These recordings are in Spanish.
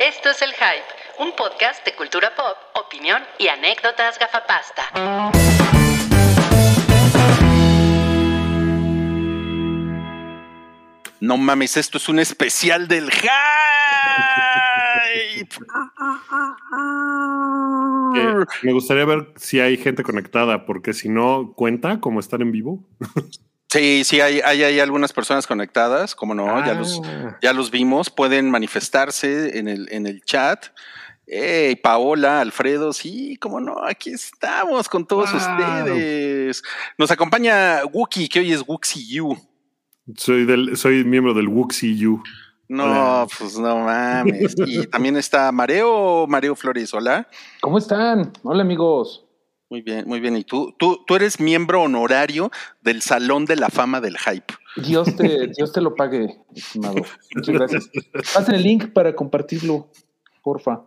Esto es El Hype, un podcast de cultura pop, opinión y anécdotas gafapasta. No mames, esto es un especial del Hype. Eh, me gustaría ver si hay gente conectada, porque si no, ¿cuenta como estar en vivo? Sí, sí, hay, hay, hay algunas personas conectadas, como no, ya, los, Ah. ya los vimos, pueden manifestarse en el, en el chat. Hey, Paola, Alfredo, sí, como no, aquí estamos con todos Wow. ustedes. Nos acompaña Wookie, que hoy es Wooksy You. Soy, del, soy miembro del Wuxi U. No, Hola. pues no mames. Y también está Mareo, Mareo Flores, hola. ¿Cómo están? Hola amigos. Muy bien, muy bien. Y tú, tú, tú eres miembro honorario del Salón de la Fama del Hype. Dios te, Dios te lo pague, estimado. Muchas gracias. Pasen el link para compartirlo, porfa.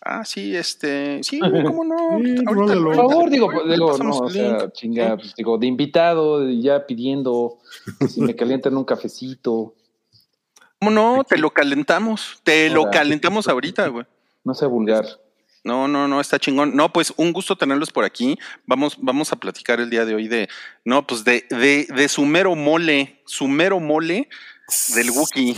Ah, sí, este, sí, cómo no. Sí, Ahorita-. Por favor, digo, digo, no, o sea, chinga, pues digo, de invitado, ya pidiendo si me calientan un cafecito, ¿Cómo no? Te lo calentamos. Te lo calentamos ahorita, güey. no sea vulgar. No, no, no, está chingón. No, pues un gusto tenerlos por aquí. Vamos, vamos a platicar el día de hoy de, no, pues de, de, de su mero mole, su mero mole del Wookiee.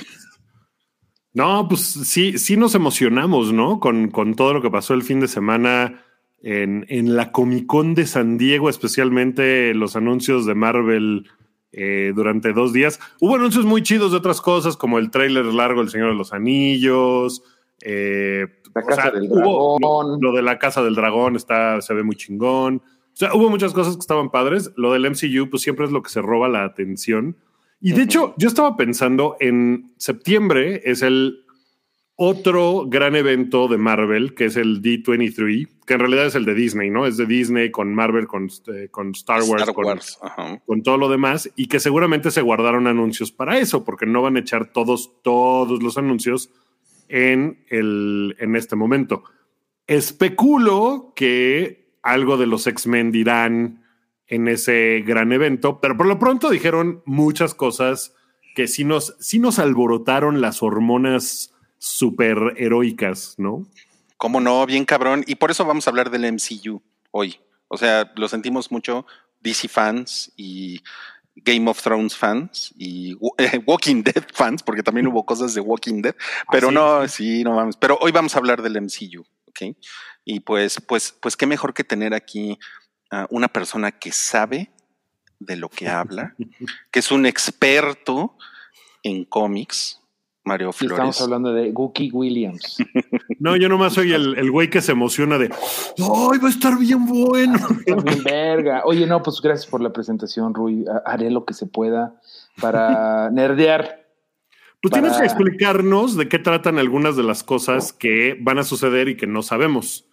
No, pues sí, sí nos emocionamos, ¿no? Con, con todo lo que pasó el fin de semana en, en la Comic Con de San Diego, especialmente los anuncios de Marvel eh, durante dos días. Hubo anuncios muy chidos de otras cosas, como el tráiler largo El Señor de los Anillos. eh, La o Casa sea, del hubo- Dragón. Lo, lo de la Casa del Dragón está, se ve muy chingón. O sea, hubo muchas cosas que estaban padres. Lo del MCU, pues siempre es lo que se roba la atención. Y de hecho, yo estaba pensando en septiembre es el otro gran evento de Marvel, que es el D23, que en realidad es el de Disney, ¿no? Es de Disney con Marvel, con, eh, con Star Wars, Star con- Wars. Ajá. con todo lo demás y que seguramente se guardaron anuncios para eso, porque no van a echar todos, todos los anuncios en, el, en este momento. Especulo que algo de los X-Men dirán en ese gran evento, pero por lo pronto dijeron muchas cosas que sí nos, sí nos alborotaron las hormonas super heroicas, ¿no? Cómo no, bien cabrón. Y por eso vamos a hablar del MCU hoy. O sea, lo sentimos mucho DC fans y Game of Thrones fans y eh, Walking Dead fans, porque también hubo cosas de Walking Dead. Pero Ah, sí, no, sí, no vamos. Pero hoy vamos a hablar del MCU, ¿ok? Y pues, pues, pues qué mejor que tener aquí a una persona que sabe de lo que habla, que es un experto en cómics, Mario Flores. estamos hablando de Gookie Williams. No, yo nomás soy el, el güey que se emociona de, ¡ay, va a estar bien bueno! Bien verga. Oye, no, pues gracias por la presentación, Rui. Ha- Haré lo que se pueda para nerdear. Pues Para- tienes que explicarnos de qué tratan algunas de las cosas que van a suceder y que no sabemos.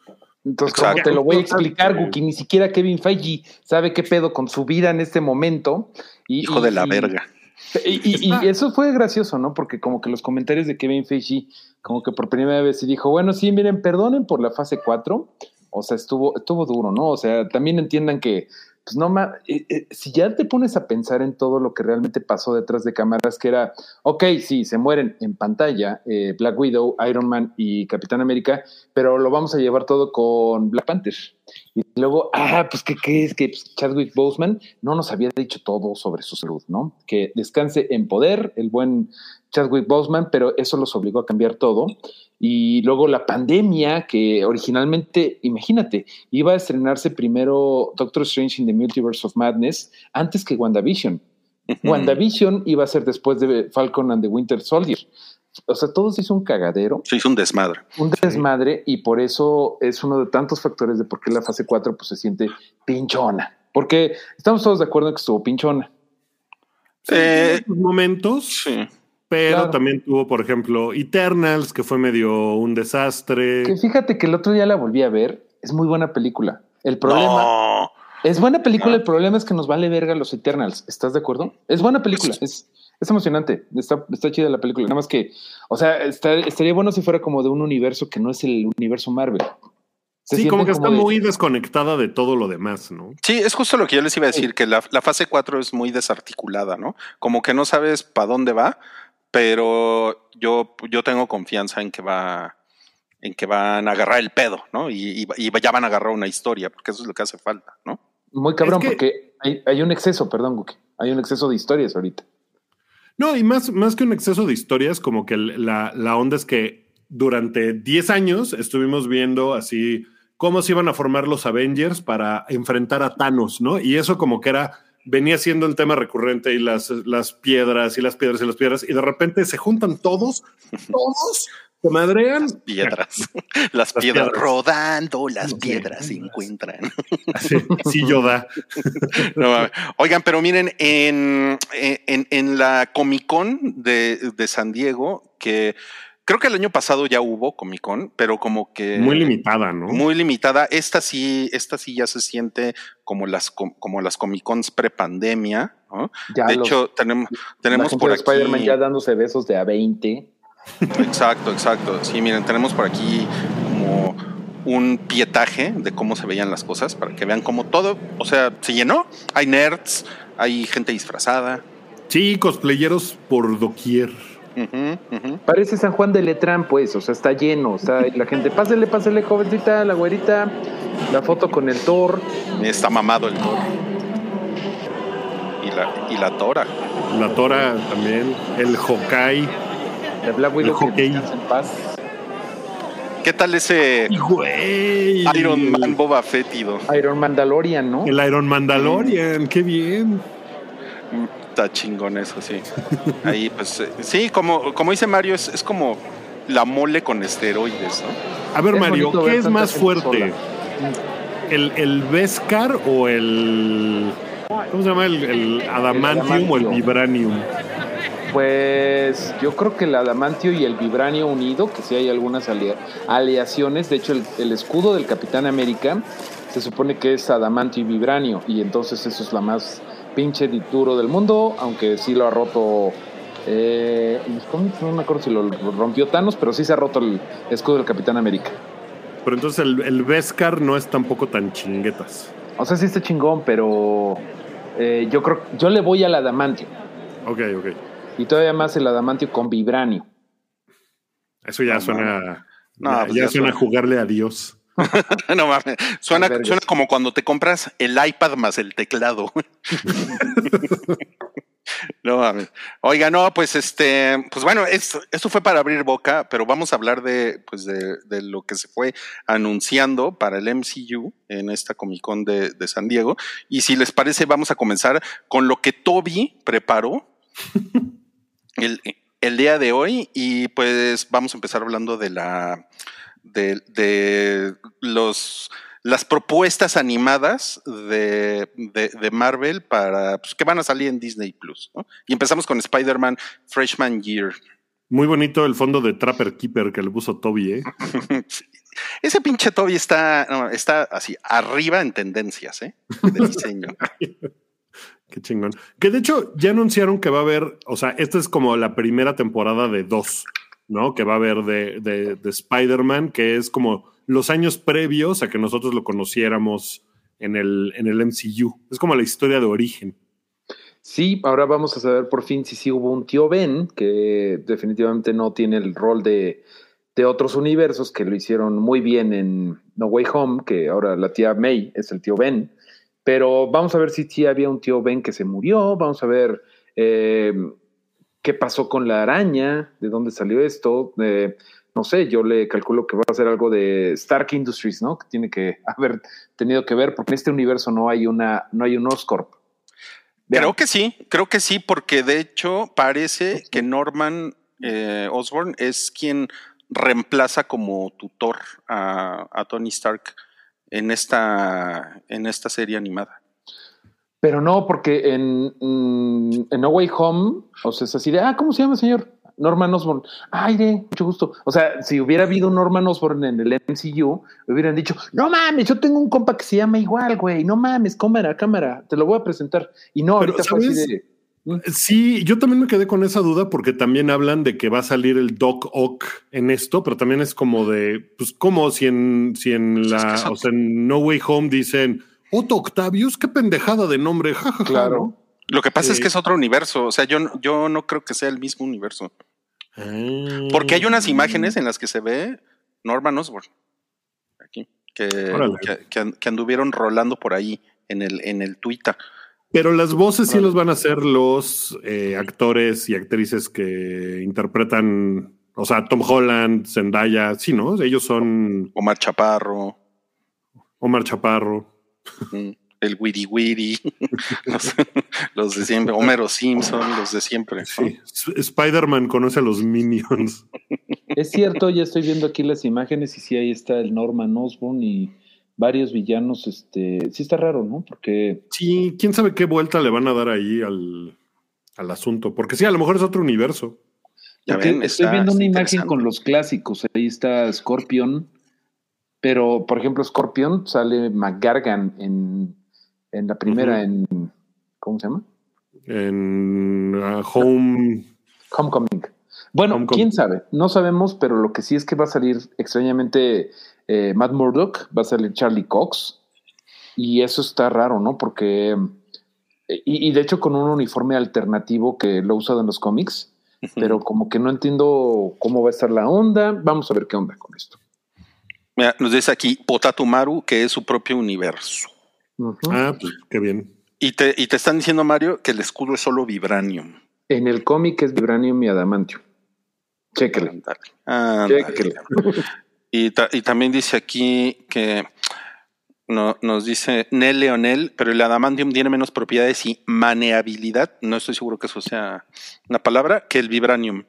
Entonces, ¿cómo te lo voy a explicar, Guki? Ni siquiera Kevin Feige sabe qué pedo con su vida en este momento. Y, Hijo y- de la verga. Y, y- y eso fue gracioso, ¿no? Porque como que los comentarios de Kevin Feige, como que por primera vez se dijo, bueno, sí, miren, perdonen por la fase 4. O sea, estuvo, estuvo duro, ¿no? O sea, también entiendan que, pues no más, si ya te pones a pensar en todo lo que realmente pasó detrás de cámaras, que era, ok, sí, se mueren en pantalla eh, Black Widow, Iron Man y Capitán América, pero lo vamos a llevar todo con Black Panther. Y luego, ah, pues, ¿qué crees? Que pues, Chadwick Boseman no nos había dicho todo sobre su salud, ¿no? Que descanse en poder el buen Chadwick Boseman, pero eso los obligó a cambiar todo. Y luego la pandemia, que originalmente, imagínate, iba a estrenarse primero Doctor Strange in the Multiverse of Madness antes que WandaVision. WandaVision iba a ser después de Falcon and the Winter Soldier. O sea, todo se hizo un cagadero Se hizo un desmadre. un desmadre y por eso es uno de tantos factores de por qué la fase 4 pues, se siente pinchona. Porque estamos todos de acuerdo en que estuvo pinchona. Eh, Sus momentos, sí. Pero Claro. también tuvo, por ejemplo, Eternals, que fue medio un desastre. Que fíjate que el otro día la volví a ver. Es muy buena película. El problema No. es buena película. No. El problema es que nos vale verga los Eternals. ¿Estás de acuerdo? Es buena película. Es, es emocionante. Está, está chida la película. Nada más que, o sea, está- estaría bueno si fuera como de un universo que no es el universo Marvel. Se sí, como que está de- muy desconectada de todo lo demás, ¿no? Sí, es justo lo que yo les iba a decir, que la, la fase 4 es muy desarticulada, ¿no? Como que no sabes para dónde va, pero yo, yo tengo confianza en que va en que van a agarrar el pedo, ¿no? Y, ya van a agarrar una historia, porque eso es lo que hace falta, ¿no? Muy cabrón, porque hay, un exceso, perdón, Guki, hay un exceso de historias ahorita. No, y más, más que un exceso de historias, como que la, la onda es que durante 10 años estuvimos viendo así cómo se iban a formar los Avengers para enfrentar a Thanos, ¿no? Y eso como que era, venía siendo el tema recurrente y las, las piedras y las piedras y las piedras, y de repente se juntan todos, todos, se madrean. Las piedras, las, piedras, rodando, las piedras se encuentran. Sí, yo da. oigan, pero miren, en, en, en la Comic Con de, de San Diego, que Creo que el año pasado ya hubo Comic Con, pero como que. Muy limitada, ¿no? Muy limitada. Esta sí, esta sí ya se siente como las, como las Comic Cons pre-pandemia, ¿no? de hecho, tenemos, tenemos por aquí. Spider-Man ya dándose besos de A20. Exacto, exacto. Sí, miren, tenemos por aquí como un pietaje de cómo se veían las cosas para que vean cómo todo, o sea, se llenó. Hay nerds, hay gente disfrazada. Sí, cosplayeros por doquier. Parece San Juan de Letrán, pues, o sea, está lleno, está la gente, pásele, pásele, jovencita, la güerita, la foto con el Thor. Está mamado el Thor. Y la, y la Tora. La Tora también, el Hokai. El Black Widow en paz. ¿Qué tal ese Iron Man Boba Fettido? Iron Mandalorian, ¿no? El Iron Mandalorian, qué bien está chingón eso, sí. Ahí, pues, eh, sí, como, como dice Mario, es, es como la mole con esteroides, ¿no? A ver, Mario, ¿qué es más fuerte? ¿El, ¿El Beskar o el. ¿Cómo se llama? ¿El, adamantium, o el vibranium? Pues yo creo que el adamantio y el vibranio unido, que sí hay algunas aleaciones. De hecho, el, el, escudo del Capitán América se supone que es adamantio y vibranio, y entonces eso es la más pinche duro del mundo, aunque sí lo ha roto. Eh, no me acuerdo si lo rompió Thanos, pero sí se ha roto el escudo del Capitán América. Pero entonces el, el Beskar no es tampoco tan chinguetas. O sea, sí está chingón, pero eh, yo creo yo le voy al adamantio. Ok, ok. Y todavía más el adamantio con vibranio. Eso ya suena. No, ya, pues suena, a jugarle a Dios. no mames. Suena, suena como cuando te compras el iPad más el teclado. no mames. Oiga, no, pues este, pues bueno, esto, esto, fue para abrir boca, pero vamos a hablar de, pues de, de, lo que se fue anunciando para el MCU en esta Comic Con de, de San Diego. Y si les parece, vamos a comenzar con lo que Toby preparó el, el día de hoy. Y pues vamos a empezar hablando de la de, de los las propuestas animadas de, de, Marvel para pues, que van a salir en Disney Plus. Y empezamos con Spider-Man Freshman Year. Muy bonito el fondo de Trapper Keeper que le puso Toby, ¿eh? Ese pinche Toby está, está así, arriba en tendencias, ¿eh? De diseño. Qué chingón. Que de hecho ya anunciaron que va a haber, o sea, esta es como la primera temporada de dos. ¿No? Que va a haber de, de, Spider-Man, que es como los años previos a que nosotros lo conociéramos en el, en el MCU. Es como la historia de origen. Sí, ahora vamos a saber por fin si sí hubo un tío Ben, que definitivamente no tiene el rol de, de otros universos, que lo hicieron muy bien en No Way Home, que ahora la tía May es el tío Ben. Pero vamos a ver si sí había un tío Ben que se murió, vamos a ver eh, qué pasó con la araña, de dónde salió esto. no sé, yo le calculo que va a ser algo de Stark Industries, ¿no? Que tiene que haber tenido que ver, porque en este universo no hay una, no hay un Oscorp. Creo que sí, creo que sí, porque de hecho parece que Norman eh, Osborn es quien reemplaza como tutor a, a Tony Stark en esta, en esta serie animada. Pero no, porque en, mm, en, No Way Home, o sea, es así de, ah, ¿cómo se llama, señor? Norman Osborn. Ay, de mucho gusto. O sea, si hubiera habido Norman Osborn en el MCU, me hubieran dicho, no mames, yo tengo un compa que se llama igual, güey. No mames, cámara, cámara, te lo voy a presentar. Y no, ahorita fue así de. ¿Mm? Sí, yo también me quedé con esa duda porque también hablan de que va a salir el Doc Ock en esto, pero también es como de, pues, como si en, si en la, o sea, en No Way Home dicen, Otto Octavius, qué pendejada de nombre, jajaja. Claro. Lo que pasa es que es otro universo, o sea, yo, yo no creo que sea el mismo universo. Ah. Porque hay unas imágenes en las que se ve Norman Osborn. Aquí. Que, que, anduvieron rolando por ahí en el, en el Twitter. Pero las voces sí los van a hacer los eh, actores y actrices que interpretan, o sea, Tom Holland, Zendaya, sí, ¿no? Ellos son... Omar Chaparro. Omar Chaparro. El Wiri Wiri. los, de siempre. Homero Simpson, los de siempre. Sí. Spider-Man conoce a los Minions. Es cierto, ya estoy viendo aquí las imágenes y sí, ahí está el Norman Osborn y varios villanos, este, sí está raro, ¿no? Porque... Sí, quién sabe qué vuelta le van a dar ahí al, asunto, porque sí, a lo mejor es otro universo. Ya ven, estoy viendo una imagen con los clásicos, ahí está Scorpion, pero por ejemplo Scorpion sale McGargan en, en la primera, en, ¿cómo se llama? En uh, Home... Homecoming. Bueno, quién sabe, no sabemos, pero lo que sí es que va a salir extrañamente eh, Matt Murdock, va a salir Charlie Cox. Y eso está raro, ¿no? Porque. Eh, y, de hecho, con un uniforme alternativo que lo he usado en los cómics, pero como que no entiendo cómo va a estar la onda. Vamos a ver qué onda con esto. Mira, nos dice aquí Potatumaru, que es su propio universo. Ah, pues qué bien. Y te, y te están diciendo, Mario, que el escudo es solo vibranium. En el cómic es vibranium y adamantio. Chéquele. Chéquele. Y, también dice aquí que no, nos dice Nel Leonel, pero el adamantium tiene menos propiedades y maneabilidad, no estoy seguro que eso sea una palabra, que el vibranium.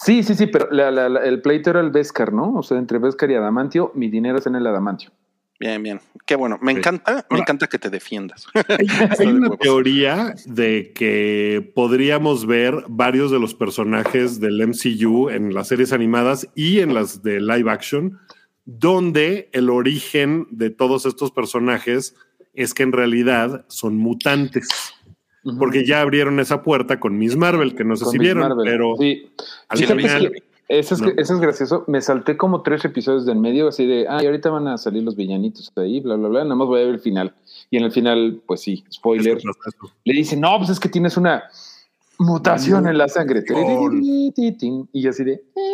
Sí, sí, sí, pero el pleito era el Vescar, ¿no? O sea, entre Vescar y adamantio, mi dinero es en el adamantio. Bien, bien. Qué bueno. Me encanta, me encanta que te defiendas. Hay, una teoría de que podríamos ver varios de los personajes del MCU en las series animadas y en las de live action, donde el origen de todos estos personajes es que en realidad son mutantes. Porque ya abrieron esa puerta con Miss Marvel, que no sé si vieron, pero al final eso es, eso es gracioso. Me salté como tres episodios del medio, así de, ah, y ahorita van a salir los villanitos ahí, bla, bla, bla. Nada más voy a ver el final. Y en el final, pues sí, spoiler. Le dicen, no, pues es que tienes una mutación en la sangre. Y así de, eh.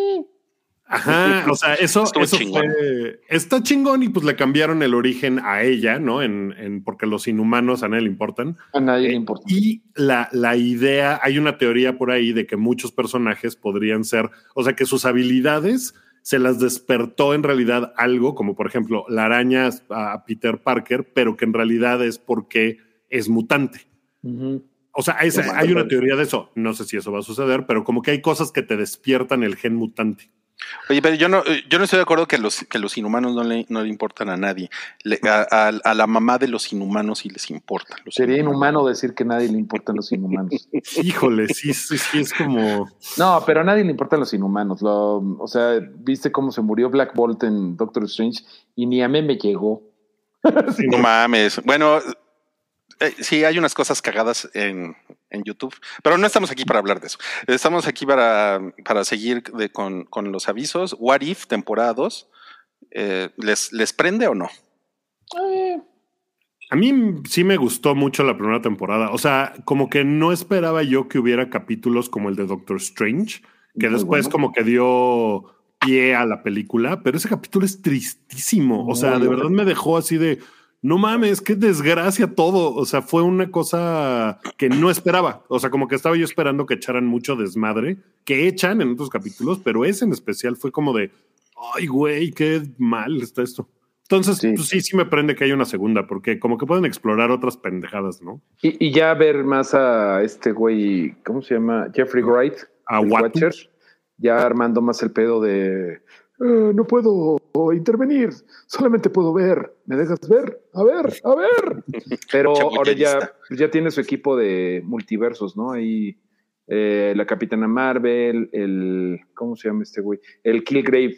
Ajá, o sea, eso, eso fue, está chingón y pues le cambiaron el origen a ella, ¿no? En, en porque los inhumanos a nadie le importan. A nadie le eh, importa. Y la, la idea, hay una teoría por ahí de que muchos personajes podrían ser, o sea, que sus habilidades se las despertó en realidad algo, como por ejemplo la araña a Peter Parker, pero que en realidad es porque es mutante. O sea, hay una teoría de eso. No sé si eso va a suceder, pero como que hay cosas que te despiertan el gen mutante. Oye, pero yo no, yo no estoy de acuerdo que los, que los inhumanos no le, no le importan a nadie. a, la mamá de los inhumanos sí les importa. Sería inhumano decir que a nadie le importan los inhumanos. Híjole, sí, sí, es como. No, pero a nadie le importan los inhumanos. Lo, o sea, viste cómo se murió Black Bolt en Doctor Strange y ni a mí me llegó. no mames. Bueno, eh, sí, hay unas cosas cagadas en, YouTube, pero no estamos aquí para hablar de eso. Estamos aquí para, para seguir con, los avisos. What If, temporada 2, eh, ¿les, ¿les prende o no? Eh. A mí sí me gustó mucho la primera temporada. O sea, como que no esperaba yo que hubiera capítulos como el de Doctor Strange, que después como que dio pie a la película, pero ese capítulo es tristísimo. O sea, de verdad me dejó así de no mames, qué desgracia todo. O sea, fue una cosa que no esperaba. O sea, como que estaba yo esperando que echaran mucho desmadre, que echan en otros capítulos, pero ese en especial fue como de, ay, güey, qué mal está esto. Entonces, sí. Pues sí, sí me prende que haya una segunda, porque como que pueden explorar otras pendejadas, ¿no? Y, ya ver más a este güey, ¿cómo se llama? Jeffrey Wright. A Watcher. Ya armando más el pedo de eh, no puedo intervenir, solamente puedo ver. ¿Me dejas ver? A ver, a ver. Pero ahora ya, ya tiene su equipo de multiversos, ¿no? Ahí eh, la Capitana Marvel, el. ¿Cómo se llama este güey? El Killgrave,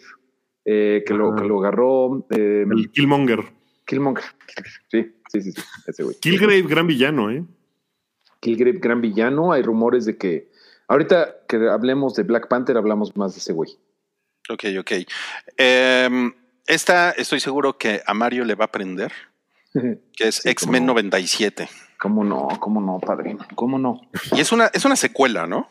eh, que, lo, que lo agarró. el Killmonger. Killmonger. Sí, sí, sí, sí ese güey. Killgrave, gran villano, ¿eh? Killgrave, gran villano. Hay rumores de que. Ahorita que hablemos de Black Panther, hablamos más de ese güey. Ok, ok. Em, esta estoy seguro que a Mario le va a aprender, que es X-Men 97. ¿Cómo no? ¿Cómo no, padrino? ¿Cómo no? Y es una, es una secuela, ¿no?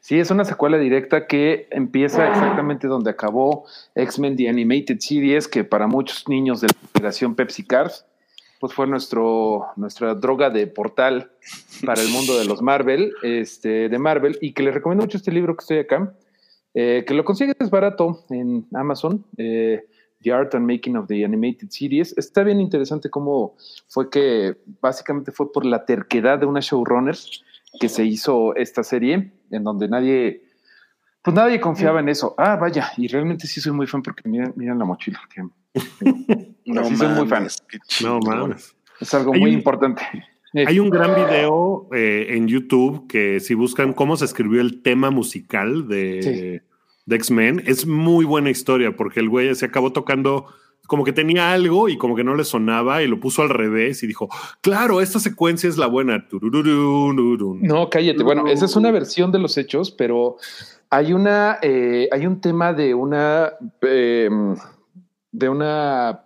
Sí, es una secuela directa que empieza exactamente donde acabó X-Men The Animated Series, que para muchos niños de la generación Pepsi Cars, pues fue nuestro, nuestra droga de portal para el mundo de los Marvel, este, de Marvel, y que les recomiendo mucho este libro que estoy acá, eh, que lo consigues barato en Amazon, eh, The Art and Making of the Animated Series. Está bien interesante cómo fue que básicamente fue por la terquedad de una showrunner que se hizo esta serie, en donde nadie, pues nadie confiaba en eso. Ah, vaya, y realmente sí soy muy fan porque miren, miren la mochila. no, sí soy muy fan. No mames. Es algo muy importante. Hay un gran video eh, en YouTube que si buscan cómo se escribió el tema musical de, de X-Men, es muy buena historia porque el güey se acabó tocando como que tenía algo y como que no le sonaba y lo puso al revés y dijo, claro, esta secuencia es la buena. No, cállate. Bueno, esa es una versión de los hechos, pero hay una, eh, hay un tema de una, em, de una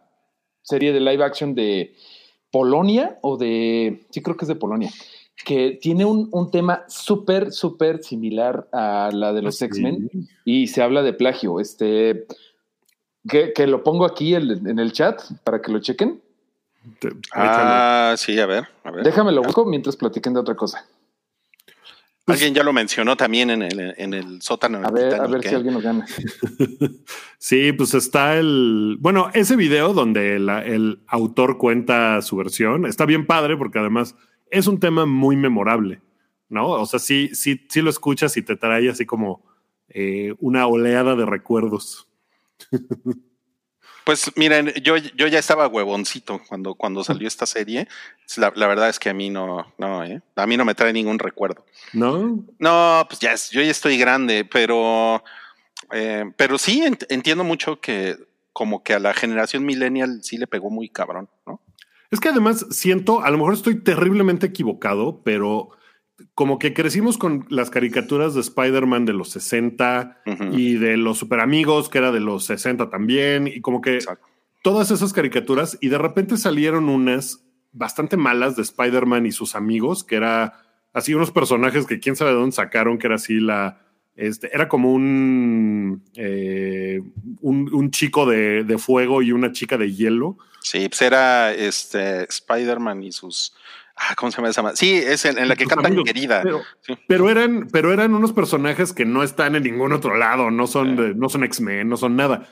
serie de live action de Polonia o de, sí creo que es de Polonia, que tiene un, un tema súper, súper similar a la de los X-Men y se habla de plagio. Este, que, lo pongo aquí en, el chat para que lo chequen. Ah, sí, a ver, a ver. Déjame lo busco mientras platiquen de otra cosa. Pues alguien ya lo mencionó también en el, en el sótano. A ver, a ver si alguien lo gana. sí, pues está el. Bueno, ese video donde el autor cuenta su versión está bien padre porque además es un tema muy memorable, ¿no? O sea, sí, sí, sí lo escuchas y te trae así como eh, una oleada de recuerdos. Pues miren, yo, yo ya estaba huevoncito cuando, cuando salió esta serie. La, verdad es que a mí no, no, ¿eh? a mí no me trae ningún recuerdo. No, no, pues ya, yo ya estoy grande, pero, eh, pero sí entiendo mucho que como que a la generación millennial sí le pegó muy cabrón, ¿no? Es que además siento, a lo mejor estoy terriblemente equivocado, pero como que crecimos con las caricaturas de Spider-Man de los 60 y de los super amigos, que era de los 60 también, y como que todas esas caricaturas, y de repente salieron unas bastante malas de Spider-Man y sus amigos, que era así unos personajes que quién sabe de dónde sacaron, que era así la... Este, era como un, eh, un, chico de, de, fuego y una chica de hielo. Sí, pues era este, Spider-Man y sus Ah, ¿Cómo se llama esa? Sí, es en, la que canta querida. Pero, eran, pero eran unos personajes que no están en ningún otro lado, no son, no son X-Men, no son nada.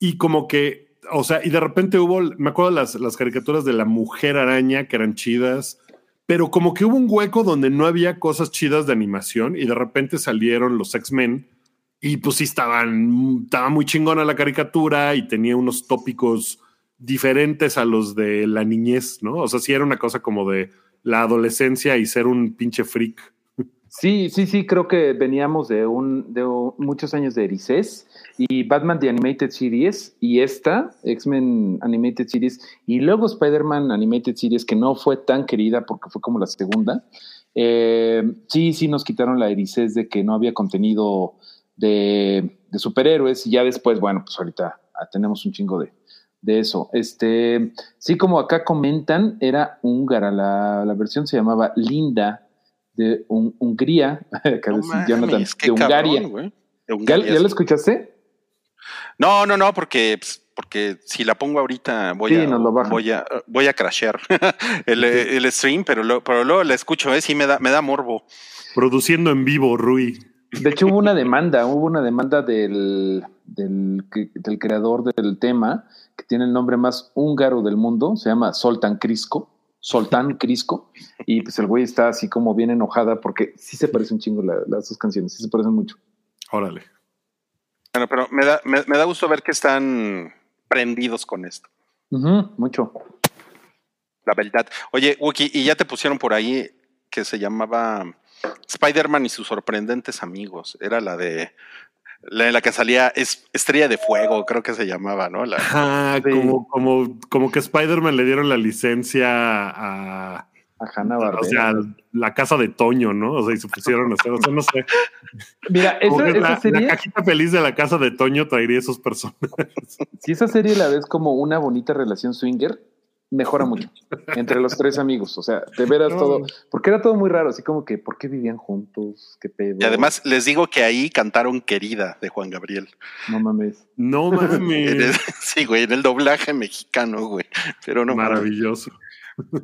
Y como que, o sea, y de repente hubo, me acuerdo las, las caricaturas de la mujer araña que eran chidas, pero como que hubo un hueco donde no había cosas chidas de animación y de repente salieron los X-Men y pues sí estaban, estaba muy chingona la caricatura y tenía unos tópicos diferentes a los de la niñez, ¿no? O sea, sí era una cosa como de la adolescencia y ser un pinche freak. Sí, sí, sí, creo que veníamos de un de muchos años de Erices y Batman The Animated Series y esta X-Men Animated Series y luego Spider-Man Animated Series que no fue tan querida porque fue como la segunda. Eh, sí, sí nos quitaron la Erices de que no había contenido de, de superhéroes y ya después, bueno, pues ahorita tenemos un chingo de, de eso. Este, sí, como acá comentan, era húngara. La, la versión se llamaba Linda de Hungría. Jonathan, de Hungaria. ¿Ya, ¿Ya, lo escuchaste? No, no, no, porque, pues, porque si la pongo ahorita voy a voy a voy a crashear el, el, stream, pero, pero luego la escucho, ¿eh? sí me da, me da morbo. Produciendo en vivo, Rui. De hecho, hubo una demanda, hubo una demanda del, del, del creador del tema que tiene el nombre más húngaro del mundo, se llama Soltan Crisco, Soltán Crisco, y pues el güey está así como bien enojada porque sí se parecen un chingo las dos canciones, sí se parecen mucho. Órale. Bueno, pero me da, me, da gusto ver que están prendidos con esto. mucho. La verdad. Oye, Wookie, y ya te pusieron por ahí que se llamaba Spider-Man y sus sorprendentes amigos. Era la de la, la que salía es Estrella de Fuego, creo que se llamaba, ¿no? La, como, como, como que Spider-Man le dieron la licencia a. A Hanna Barbera. O sea, la casa de Toño, ¿no? O sea, y se pusieron a hacer, o sea, no sé. Mira, esa, la, serie... la, cajita feliz de la casa de Toño traería esos personajes. Si esa serie la ves como una bonita relación swinger, mejora mucho entre los tres amigos. O sea, de veras todo, porque era todo muy raro, así como que, ¿por qué vivían juntos? ¿Qué pedo? Y además les digo que ahí cantaron Querida de Juan Gabriel. No mames. No mames. sí, güey, en el doblaje mexicano, güey. Pero no. Maravilloso.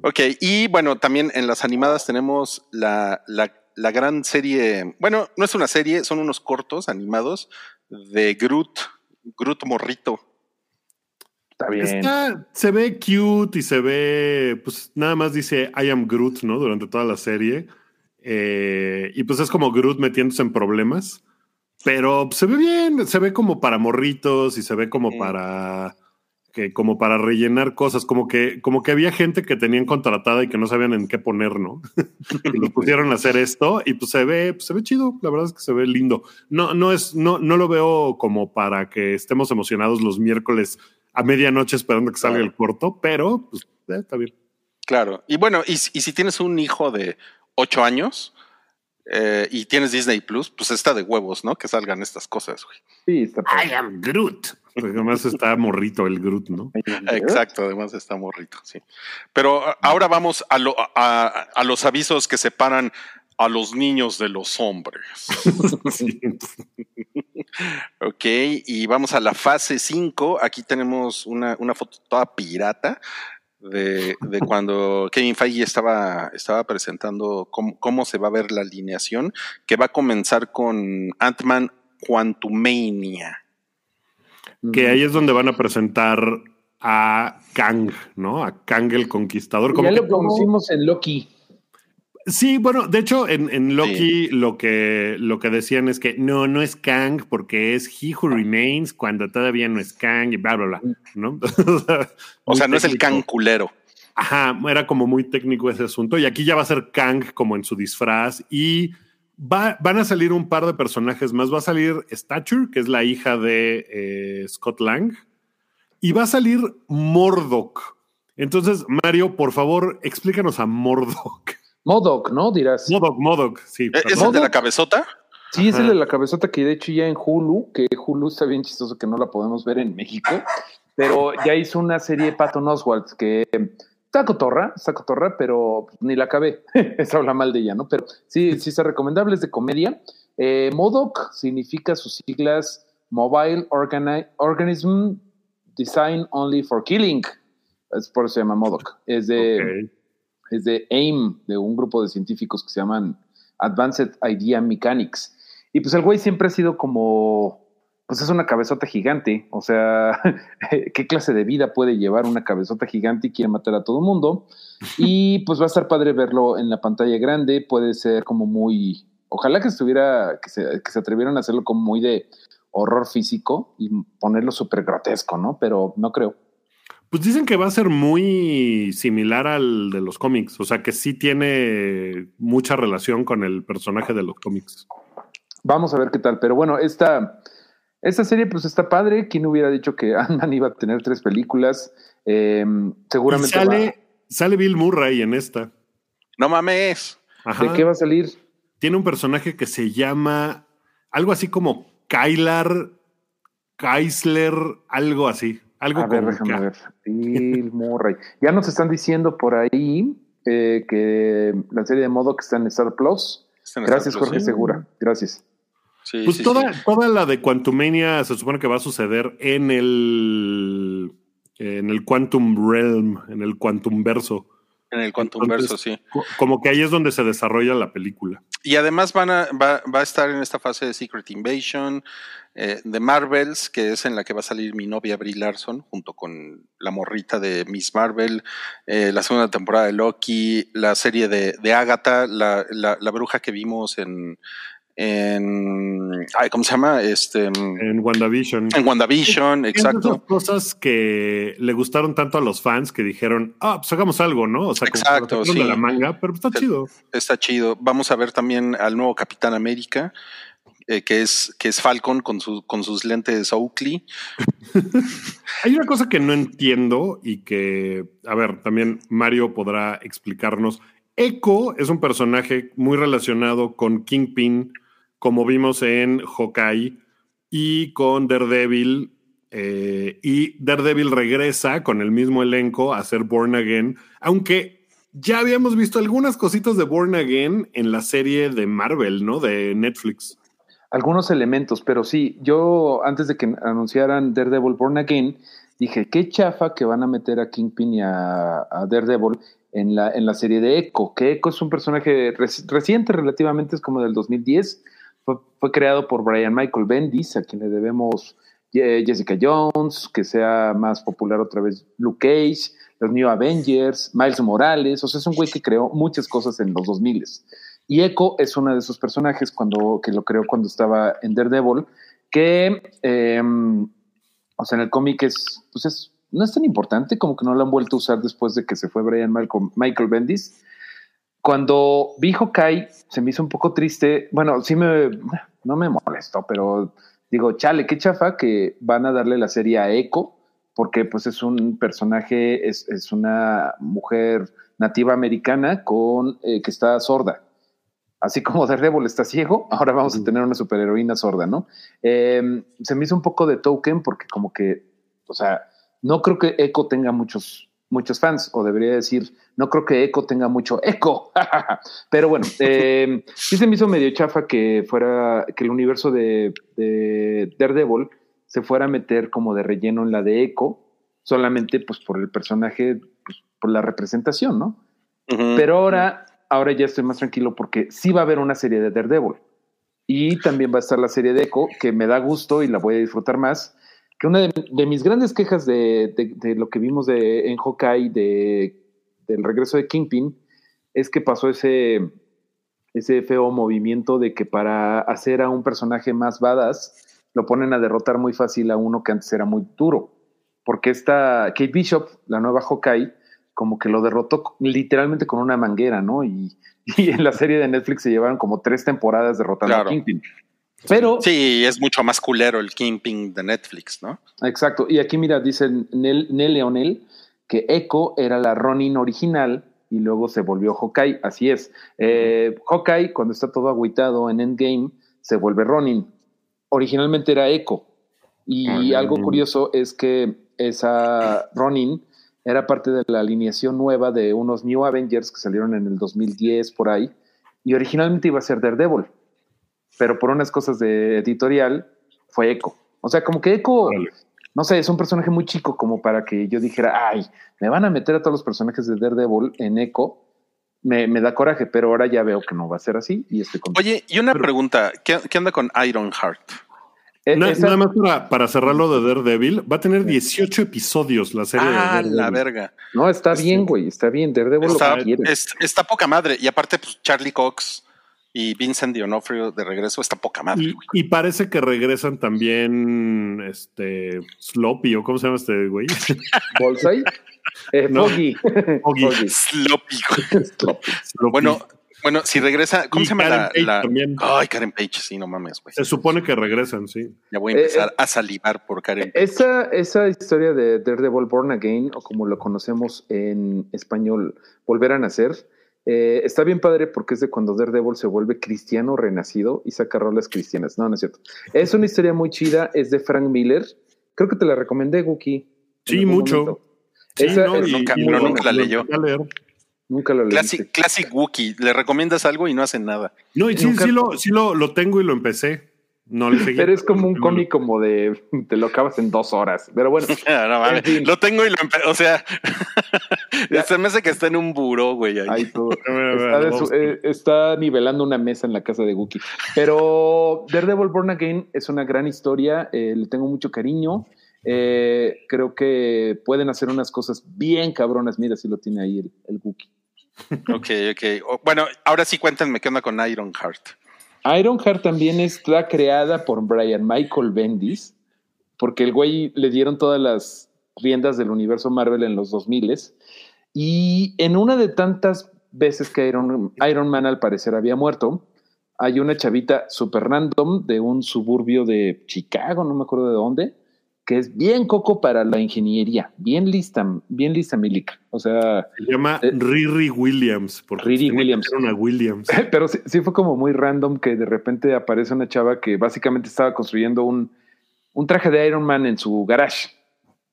Ok, y bueno, también en las animadas tenemos la, la, la gran serie, bueno, no es una serie, son unos cortos animados de Groot, Groot Morrito. Está bien. se ve cute y se ve, pues nada más dice I am Groot, ¿no? Durante toda la serie. Eh, y pues es como Groot metiéndose en problemas. Pero se ve bien, se ve como para morritos y se ve como para que como para rellenar cosas, como que, como que había gente que tenían contratada y que no sabían en qué poner, ¿no? y lo pusieron a hacer esto y pues se ve, pues se ve chido, la verdad es que se ve lindo. No, no es, no, no lo veo como para que estemos emocionados los miércoles a medianoche esperando que salga el corto, pero pues, eh, está bien. Claro. Y bueno, y, y, si tienes un hijo de ocho años eh, y tienes Disney Plus, pues está de huevos, ¿no? Que salgan estas cosas, güey. Sí, está I am Groot. Porque además está morrito el Groot, ¿no? Exacto, además está morrito, sí. Pero ahora vamos a, lo, a, a los avisos que separan a los niños de los hombres. ok, y vamos a la fase 5. Aquí tenemos una, una foto toda pirata de, de, cuando Kevin Feige estaba, estaba presentando cómo, cómo, se va a ver la alineación, que va a comenzar con Ant-Man Quantumania. Que ahí es donde van a presentar a Kang, ¿no? A Kang el Conquistador. Como ya lo conocimos en Loki. Sí, bueno, de hecho, en, en Loki sí. lo, que, lo que decían es que no, no es Kang porque es He Who Remains cuando todavía no es Kang y bla, bla, bla, ¿no? o sea, no es el Kang culero. Ajá, era como muy técnico ese asunto. Y aquí ya va a ser Kang como en su disfraz y va, van a salir un par de personajes más. Va a salir Stature, que es la hija de eh, Scott Lang, y va a salir Mordok. Entonces, Mario, por favor, explícanos a Mordok. Modoc, ¿no? Dirás. Modoc, Modoc, sí. ¿Es el de la cabezota? Sí, es el de la cabezota que de hecho ya en Hulu, que Hulu está bien chistoso que no la podemos ver en México, pero ya hizo una serie de Patton Oswalt que está cotorra, está cotorra, pero ni la acabé. Eso habla mal de ella, ¿no? Pero sí, sí está recomendable, es de comedia. Eh, Modoc significa sus siglas Mobile Organi Organism Design Only for Killing. Es por eso se llama Modoc. Es de... Okay es de AIM, de un grupo de científicos que se llaman Advanced Idea Mechanics. Y pues el güey siempre ha sido como, pues es una cabezota gigante, o sea, ¿qué clase de vida puede llevar una cabezota gigante y quiere matar a todo el mundo? Y pues va a estar padre verlo en la pantalla grande, puede ser como muy, ojalá que estuviera, que se, que se atrevieran a hacerlo como muy de horror físico y ponerlo súper grotesco, ¿no? Pero no creo. Pues dicen que va a ser muy similar al de los cómics, o sea que sí tiene mucha relación con el personaje de los cómics. Vamos a ver qué tal, pero bueno, esta, esta serie pues está padre. ¿Quién hubiera dicho que Ant-Man iba a tener tres películas? Eh, seguramente. Y sale, va... sale Bill Murray en esta. No mames. Ajá. ¿De qué va a salir? Tiene un personaje que se llama algo así como Kylar, Kaisler, algo así. Algo a ver, déjame ver. Bill Murray. Ya nos están diciendo por ahí eh, que la serie de modo que está en Star Plus. Está en Gracias, Star Plus, Jorge ¿sí? Segura. Gracias. Sí, pues sí, toda, sí. toda la de Quantumania se supone que va a suceder en el en el Quantum Realm, en el Quantum Verso. En el Quantum Verso, sí. Como que ahí es donde se desarrolla la película. Y además van a, va, va a estar en esta fase de Secret Invasion, eh, de Marvels, que es en la que va a salir mi novia Brie Larson, junto con la morrita de Miss Marvel, eh, la segunda temporada de Loki, la serie de, de Agatha, la, la, la, bruja que vimos en, en ay, ¿cómo se llama? Este en WandaVision. En WandaVision, exacto. cosas que le gustaron tanto a los fans que dijeron, ah, pues hagamos algo, ¿no? O sea, exacto, como sí. de la manga, pero está chido. Está chido. Vamos a ver también al nuevo Capitán América. Eh, que, es, que es Falcon con, su, con sus lentes Oakley. Hay una cosa que no entiendo y que, a ver, también Mario podrá explicarnos. Echo es un personaje muy relacionado con Kingpin, como vimos en Hawkeye, y con Daredevil Eh, y Daredevil regresa con el mismo elenco a ser Born Again, aunque ya habíamos visto algunas cositas de Born Again en la serie de Marvel, ¿no? De Netflix. Algunos elementos, pero sí, yo antes de que anunciaran Daredevil Born Again, dije, qué chafa que van a meter a Kingpin y a, Daredevil en la, en la serie de Echo, que Echo es un personaje reciente relativamente, es como del 2010, fue, creado por Brian Michael Bendis, a quien le debemos Jessica Jones, que sea más popular otra vez Luke Cage, los New Avengers, Miles Morales, o sea, es un güey que creó muchas cosas en los 2000 y Echo es uno de esos personajes cuando, que lo creó cuando estaba en Daredevil, que, em, o sea, en el cómic es, pues es, no es tan importante, como que no lo han vuelto a usar después de que se fue Brian Michael Bendis. Cuando vi Hawkeye, se me hizo un poco triste. Bueno, sí me, no me molestó, pero digo, chale, qué chafa que van a darle la serie a Echo, porque pues es un personaje, es, es una mujer nativa americana con eh, que está sorda así como Daredevil está ciego, ahora vamos a tener una superheroína sorda, ¿no? Em, se me hizo un poco de token porque como que, o sea, no creo que Echo tenga muchos, muchos fans, o debería decir, no creo que Echo tenga mucho eco, pero bueno, em, sí se me hizo medio chafa que fuera, que el universo de, Daredevil se fuera a meter como de relleno en la de Echo, solamente pues por el personaje, pues, por la representación, ¿no? Pero ahora ahora ya estoy más tranquilo porque sí va a haber una serie de Daredevil. Y también va a estar la serie de Echo, que me da gusto y la voy a disfrutar más. Que una de, mis grandes quejas de, lo que vimos de, en Hawkeye de, del regreso de Kingpin es que pasó ese, ese feo movimiento de que para hacer a un personaje más badass lo ponen a derrotar muy fácil a uno que antes era muy duro. Porque esta Kate Bishop, la nueva Hawkeye, como que lo derrotó literalmente con una manguera, ¿no? Y, en la serie de Netflix se llevaron como tres temporadas derrotando a Kingpin. Pero. Sí, es mucho más culero el Kingpin de Netflix, ¿no? Exacto. Y aquí, mira, dice Nel, Leonel que Echo era la Ronin original y luego se volvió Hawkeye. Así es. Eh, Hawkeye, cuando está todo agüitado en Endgame, se vuelve Ronin. Originalmente era Echo. Y algo curioso es que esa Ronin era parte de la alineación nueva de unos New Avengers que salieron en el 2010 por ahí, y originalmente iba a ser Daredevil, pero por unas cosas de editorial fue Echo. O sea, como que Echo, no sé, es un personaje muy chico como para que yo dijera, ay, me van a meter a todos los personajes de Daredevil en Echo. Me, da coraje, pero ahora ya veo que no va a ser así y estoy Oye, y una pregunta, ¿qué, ¿qué onda con Iron Heart? Eh, nada más para, cerrarlo de Daredevil, va a tener 18 episodios la serie. Ah, la verga. No, está este, bien, güey, está bien. Daredevil está, lo que está poca madre. Y aparte, pues Charlie Cox y Vincent D'Onofrio de regreso está poca madre. Y, parece que regresan también este Sloppy, o cómo se llama este güey. ¿Bolsay? Eh, Foggy. Sloppy. Sloppy. Bueno, bueno, si regresa, ¿cómo se llama la, Ay, Karen Page, sí, no mames, güey. Se supone que regresan, sí. Ya voy a empezar eh, a salivar por Karen Page. Esa, esa historia de Daredevil Born Again, o como lo conocemos en español, Volver a Nacer, eh, está bien padre porque es de cuando Daredevil se vuelve cristiano renacido y saca rolas cristianas. No, no es cierto. Es una historia muy chida, es de Frank Miller. Creo que te la recomendé, Guki. Sí, mucho. Sí, no, nunca, nunca la leyó. Nunca lo leí. Classic, Classic Wookie. Le recomiendas algo y no hace nada. No, y sí, sí, lo, sí lo, lo, tengo y lo empecé. No le seguí. Pero es como un cómic como de te lo acabas en dos horas. Pero bueno. no, vale. Lo tengo y lo empecé. O sea, se me hace que está en un buró, güey. Ahí. está, eh, está, nivelando una mesa en la casa de Wookie. Pero Daredevil Born Again es una gran historia. Eh, le tengo mucho cariño. Eh, creo que pueden hacer unas cosas bien cabronas. Mira si lo tiene ahí el, el Wookiee. Ok, ok. Bueno, ahora sí cuéntenme qué onda con Ironheart. Ironheart también está creada por Brian Michael Bendis, porque el güey le dieron todas las riendas del universo Marvel en los 2000 y en una de tantas veces que Iron, Iron Man al parecer había muerto, hay una chavita super random de un suburbio de Chicago, no me acuerdo de dónde, que es bien coco para la ingeniería, bien lista, bien lista Milica. O sea. Se llama eh, Riri Williams. Porque Riri Williams. Williams. Pero sí, fue como muy random que de repente aparece una chava que básicamente estaba construyendo un, un traje de Iron Man en su garage,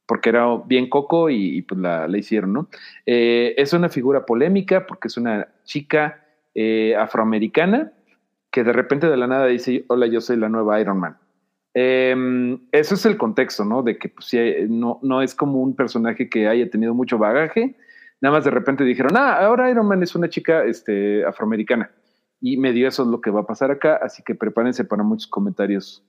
porque era bien coco y, pues la, hicieron, ¿no? Eh, es una figura polémica porque es una chica eh, afroamericana que de repente de la nada dice, hola, yo soy la nueva Iron Man. Em, eso es el contexto, ¿no? De que pues, no, no es como un personaje que haya tenido mucho bagaje. Nada más de repente dijeron, ah, ahora Iron Man es una chica este, afroamericana. Y medio eso es lo que va a pasar acá, así que prepárense para muchos comentarios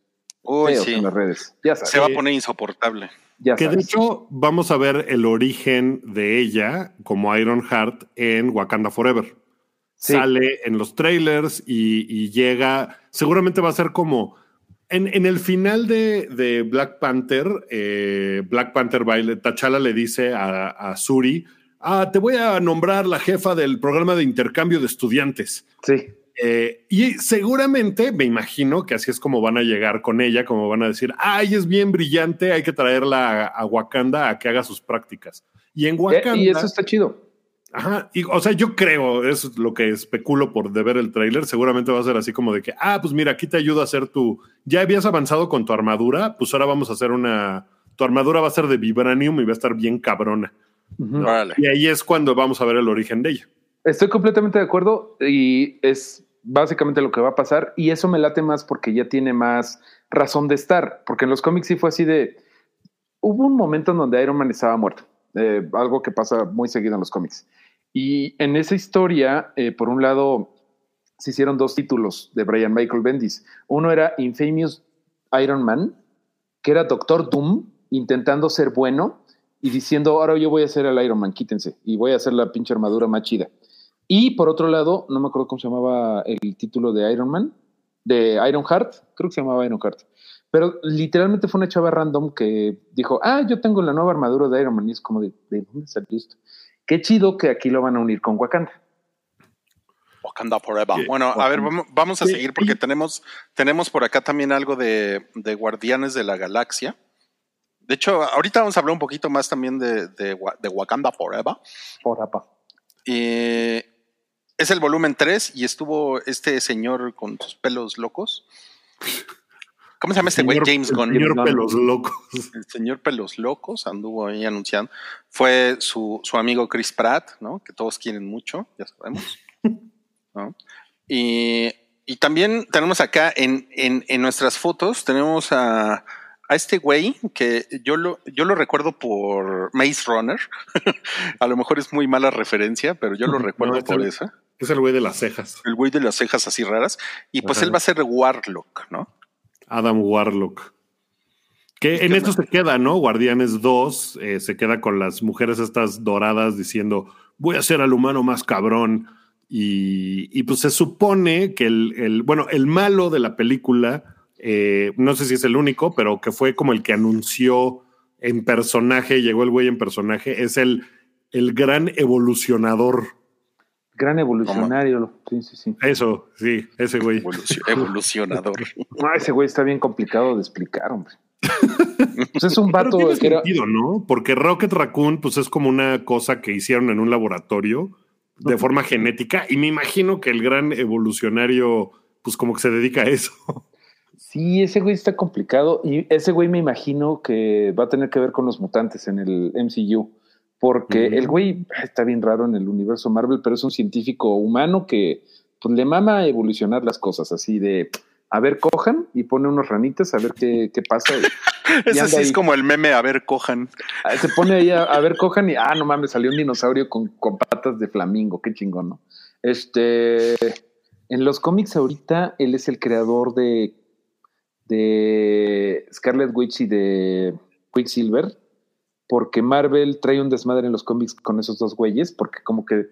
en las redes. Ya Se va a poner insoportable. Ya que de hecho vamos a ver el origen de ella como Iron Heart en Wakanda Forever. Sale en los trailers y, llega, seguramente va a ser como en, el final de, Black Panther, eh, Black Panther baile, T'Challa le dice a, a, Suri, ah, te voy a nombrar la jefa del programa de intercambio de estudiantes. Sí. Eh, y seguramente, me imagino que así es como van a llegar con ella, como van a decir, ay, es bien brillante, hay que traerla a, Wakanda a que haga sus prácticas. Y en Wakanda... Y eso está chido. Ajá, y, o sea, yo creo, es lo que especulo por de ver el tráiler, seguramente va a ser así como de que, ah, pues mira, aquí te ayudo a hacer tu, ya habías avanzado con tu armadura, pues ahora vamos a hacer una, tu armadura va a ser de vibranium y va a estar bien cabrona. Y ahí es cuando vamos a ver el origen de ella. Estoy completamente de acuerdo y es básicamente lo que va a pasar y eso me late más porque ya tiene más razón de estar, porque en los cómics sí fue así de... Hubo un momento en donde Iron Man estaba muerto, eh, algo que pasa muy seguido en los cómics. Y en esa historia, eh, por un lado, se hicieron dos títulos de Brian Michael Bendis. Uno era Infamous Iron Man, que era Doctor Doom intentando ser bueno y diciendo, ahora yo voy a ser el Iron Man, quítense, y voy a hacer la pinche armadura más chida. Y por otro lado, no me acuerdo cómo se llamaba el título de Iron Man, de Iron Heart, creo que se llamaba Iron Heart. Pero literalmente fue una chava random que dijo, ah, yo tengo la nueva armadura de Iron Man. Y es como de, ¿de dónde salió esto? Qué chido que aquí lo van a unir con Wakanda. Wakanda Forever. Bueno, a ver, vamos, a seguir porque tenemos, tenemos por acá también algo de, Guardianes de la Galaxia. De hecho, ahorita vamos a hablar un poquito más también de, de, de Wakanda Forever. Forever. Es el volumen 3 y estuvo este señor con sus pelos locos. ¿Cómo se llama este güey? James Gunn. El señor Pelos Locos. El señor Pelos Locos anduvo ahí anunciando. Fue su, amigo Chris Pratt, ¿no? Que todos quieren mucho, ya sabemos. Y, también tenemos acá en, en nuestras fotos, tenemos a, a este güey que yo lo, yo lo recuerdo por Maze Runner. a lo mejor es muy mala referencia, pero yo lo recuerdo por eso. Es el güey de las cejas. El güey de las cejas así raras. Y pues él va a ser Warlock, ¿no? Adam Warlock. Que en esto se queda, ¿no? Guardianes 2 eh, se queda con las mujeres estas doradas diciendo, voy a ser al humano más cabrón. Y, pues se supone que el, el, bueno, el malo de la película eh, no sé si es el único, pero que fue como el que anunció en personaje, llegó el güey en personaje, es el, el gran evolucionador. Gran evolucionario, sí, sí, sí. Eso, sí, ese güey. evolucionador. Ah, ese güey está bien complicado de explicar, hombre. pues es un vato que sentido, ¿no? Porque Rocket Raccoon, pues es como una cosa que hicieron en un laboratorio de forma genética, y me imagino que el gran evolucionario, pues como que se dedica a eso. Sí, ese güey está complicado y ese güey me imagino que va a tener que ver con los mutantes en el MCU, porque el güey está bien raro en el universo Marvel, pero es un científico humano que pues, le mama evolucionar las cosas, así de, a ver, cojan y pone unos ranitas a ver qué, qué pasa. Ese sí es como el meme, a ver, cojan. Ah, se pone ahí a, ver, cojan y, ah, no mames, salió un dinosaurio con, con patas de flamingo, qué chingón, ¿no? Este, en los cómics ahorita él es el creador de de Scarlet Witch y de Quicksilver, porque Marvel trae un desmadre en los cómics con esos dos güeyes, porque como que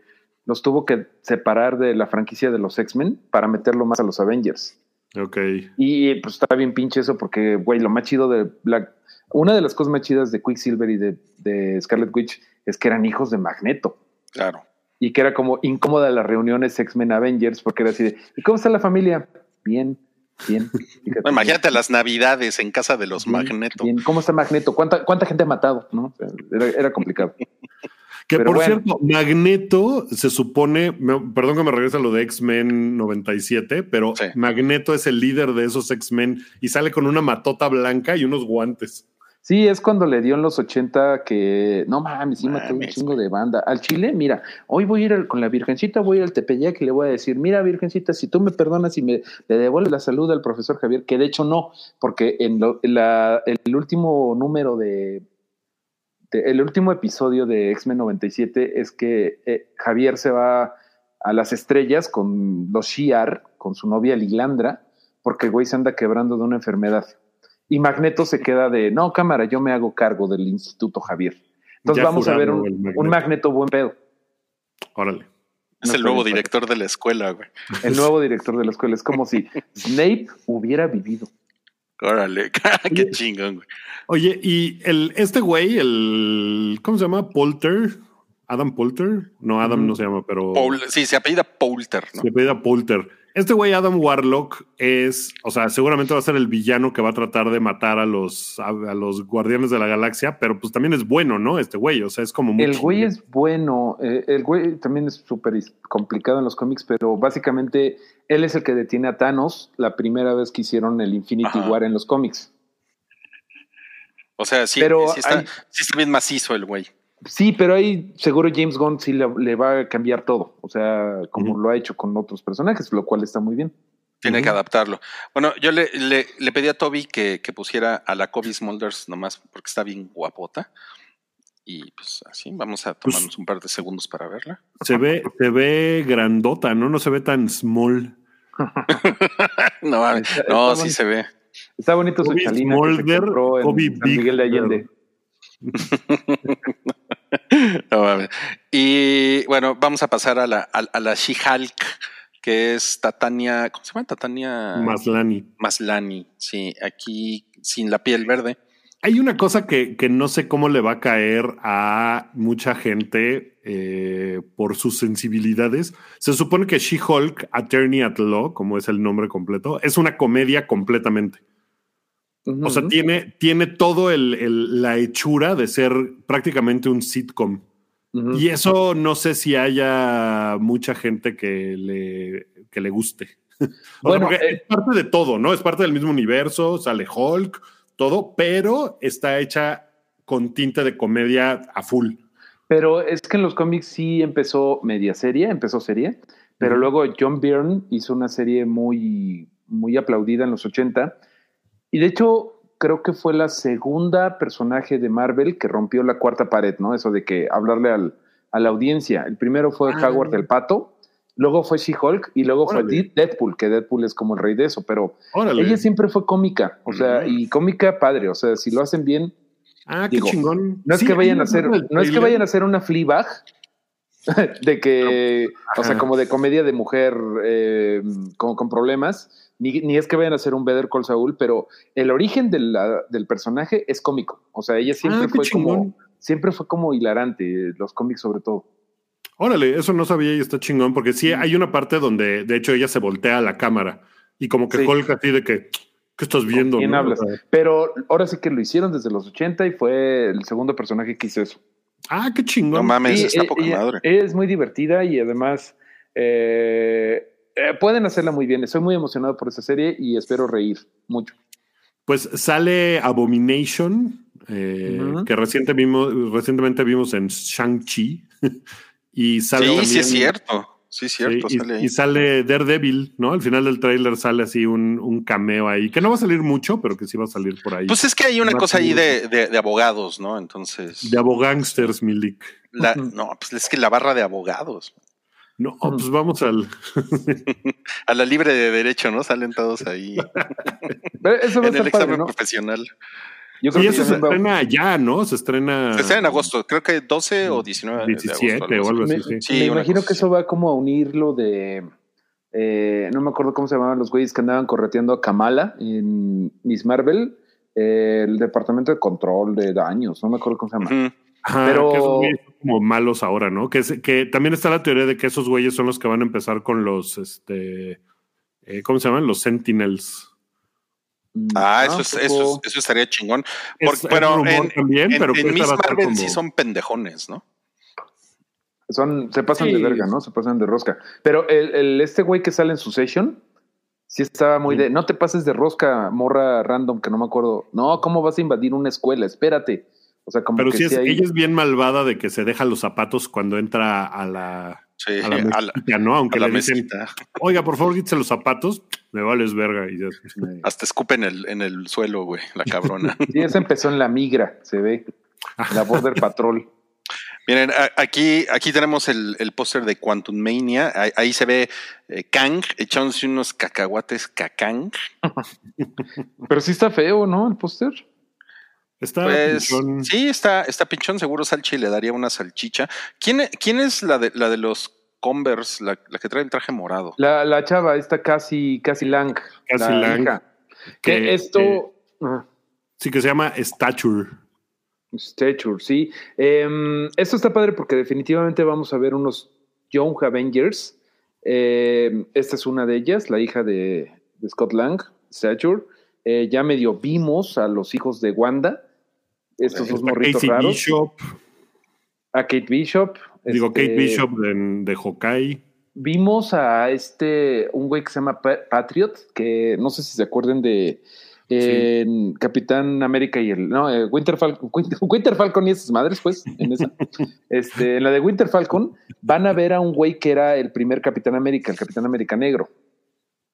los tuvo que separar de la franquicia de los X-Men para meterlo más a los Avengers. Ok. Y pues está bien pinche eso, porque, güey, lo más chido de Black. Una de las cosas más chidas de Quicksilver y de, de Scarlet Witch es que eran hijos de Magneto. Claro. Y que era como incómoda las reuniones X-Men Avengers, porque era así de, ¿y cómo está la familia? Bien. Bien. imagínate las navidades en casa de los Magneto. ¿Cómo está Magneto? ¿Cuánta, cuánta gente ha matado? ¿No? Era, complicado. Que por cierto, Magneto se supone, perdón que me regrese a lo de X-Men 97, pero Magneto es el líder de esos X-Men y sale con una matota blanca y unos guantes. Sí, es cuando le dio en los 80 que, no mames, sí mató un chingo de banda. Al Chile, mira, hoy voy a ir con la Virgencita, voy a ir al Tepeyac y le voy a decir, mira, Virgencita, si tú me perdonas y me le devuelves la salud al profesor Javier, que de hecho no, porque en, el último número de el último episodio de X-Men 97 es que eh, Javier se va a las estrellas con los Shiar, con su novia Lilandra, porque el güey se anda quebrando de una enfermedad. Y Magneto se queda de, no, cámara, yo me hago cargo del Instituto Javier. Entonces vamos a ver un magneto. buen pedo. Órale. Es el nuevo director de la escuela, güey. El nuevo director de la escuela. Es como si Snape hubiera vivido. Órale, qué chingón, güey. Oye, y el, este güey, el. ¿Cómo se llama? Polter. Adam Polter. No, Adam no se llama, pero. sí, se apellida Polter, ¿no? Se apellida Polter. Este güey, Adam Warlock, es. O sea, seguramente va a ser el villano que va a tratar de matar a los, a, los guardianes de la galaxia, pero pues también es bueno, ¿no? Este güey. O sea, es como. el güey es bueno. Eh, el güey también es súper complicado en los cómics, pero básicamente él es el que detiene a Thanos la primera vez que hicieron el Infinity War en los cómics. O sea, sí, sí, está, bien macizo el güey. Sí, pero ahí seguro James Gunn sí le, va a cambiar todo. O sea, como lo ha hecho con otros personajes, lo cual está muy bien. Tiene que adaptarlo. Bueno, yo le, le, pedí a Toby que, pusiera a la Kobe Smulders nomás porque está bien guapota. Y pues así, vamos a pues tomarnos un par de segundos para verla. Se ve, se ve grandota, ¿no? No se ve tan small. no, no, sí se ve. Está bonito su chalina Molder, Kobe Miguel de Allende. y bueno, vamos a pasar a la, a, la She-Hulk, que es Tatania, ¿cómo se llama? Tatania Maslani. Maslani, sí, aquí sin la piel verde. Hay una cosa que, que, no sé cómo le va a caer a mucha gente eh, por sus sensibilidades. Se supone que She-Hulk, Attorney at Law, como es el nombre completo, es una comedia completamente. O sea, tiene, tiene todo el, la hechura de ser prácticamente un sitcom. Y eso no sé si haya mucha gente que le, que le guste. bueno, eh, es parte de todo, ¿no? Es parte del mismo universo, sale Hulk todo, pero está hecha con tinte de comedia a full. Pero es que en los cómics sí empezó media serie, empezó serie, pero luego John Byrne hizo una serie muy, muy aplaudida en los 80 y de hecho creo que fue la segunda personaje de Marvel que rompió la cuarta pared, ¿no? Eso de que hablarle al, a la audiencia. El primero fue ah. Howard el Pato, Luego fue She-Hulk y luego fue Deadpool, que Deadpool es como el rey de eso, pero ella siempre fue cómica, o sea, y cómica padre, o sea, si lo hacen bien. Ah, qué chingón. No es que vayan a hacer, no es que vayan a hacer una Fleabag de que, o sea, como de comedia de mujer eh, con, problemas, ni, es que vayan a hacer un Better Call Saul, pero el origen del personaje es cómico, o sea, ella siempre ah, fue como, siempre fue como hilarante, los cómics sobre todo. Órale, eso no sabía y está chingón, porque sí hay una parte donde de hecho ella se voltea a la cámara y como que colga así de que, ¿qué estás viendo? ¿Quién hablas? Pero ahora sí que lo hicieron desde los 80 y fue el segundo personaje que hizo eso. Ah, qué chingón. No mames, está poca madre. Es muy divertida y además eh, eh, pueden hacerla muy bien. Estoy muy emocionado por esa serie y espero reír mucho. Pues sale Abomination, eh, que reciente vimos, recientemente vimos en Shang-Chi. Y sale sí, sí es cierto. Sí, es cierto. y, sale, y, sale Daredevil, ¿no? Al final del tráiler sale así un, un, cameo ahí, que no va a salir mucho, pero que sí va a salir por ahí. Pues es que hay una cosa ahí de, de, abogados, ¿no? Entonces. De abogánsters, Milik. no, pues es que la barra de abogados. No, pues vamos al. a la libre de derecho, ¿no? Salen todos ahí. Eso va en el examen profesional. Yo creo y eso se estrena ya, ¿no? Se estrena. Se estrena en agosto, creo que 12 o 19. 17 o algo así. Sí, me imagino que eso va como a unirlo de. Eh, no me acuerdo cómo se llamaban los güeyes que andaban correteando a Kamala en Miss Marvel, eh, el departamento de control de daños, no me acuerdo cómo se llama. Pero que son como malos ahora, ¿no? Que, que también está la teoría de que esos güeyes son los que van a empezar con los, este, eh, ¿cómo se llaman? Los Sentinels. Mm, ah, eso, es, eso, eso, estaría chingón. Porque, pero en, también, pero Miss Marvel sí son pendejones, ¿no? Son, se pasan de verga, ¿no? Se pasan de rosca. Pero el, el este güey que sale en su session, sí estaba muy de, no te pases de rosca, morra random, que no me acuerdo. No, ¿cómo vas a invadir una escuela? Espérate. O sea, como Pero que sí, es, hay- ella es bien malvada de que se deja los zapatos cuando entra a la, Sí, a la a la- mesita, ¿no? Aunque a la le dicen, mesita. oiga, por favor, quítese los zapatos, me vales verga. Y ya. Hasta escupe en el, en el suelo, güey, la cabrona. Sí, esa empezó en la migra, se ve. La Border Patrol. Miren, a- aquí, aquí tenemos el, el póster de Quantum Mania. Ahí, ahí se ve eh, Kang echándose unos cacahuates cacang. Pero sí está feo, ¿no? El póster. Está Pues pinchón. sí, está, está pinchón. Seguro Salchi le daría una salchicha. ¿Quién, e- quién es la de, la de los Converse, la, la que trae el traje morado? La, la chava, esta casi, casi Lang. Casi la Lang. hija. Que, Que- esto. que- ah, Sí, que se llama Stature. Stature, sí. Em, esto está padre porque definitivamente vamos a ver unos Young Avengers. Em, esta es una de ellas, la hija de, de Scott Lang, Stature. Eh, ya medio vimos a los hijos de Wanda. Estos dos morritos Casey raros. Bishop, A Kate Bishop. digo, este, Kate Bishop de, de Hawkeye. Vimos a este, un güey que se llama Pa- Patriot, que no sé si se acuerden de eh, Capitán América y el, no, eh, Winter, Falcon, Winter, Winter Falcon y esas madres, pues, en esa. este, en la de Winter Falcon van a ver a un güey que era el primer Capitán América, el Capitán América negro.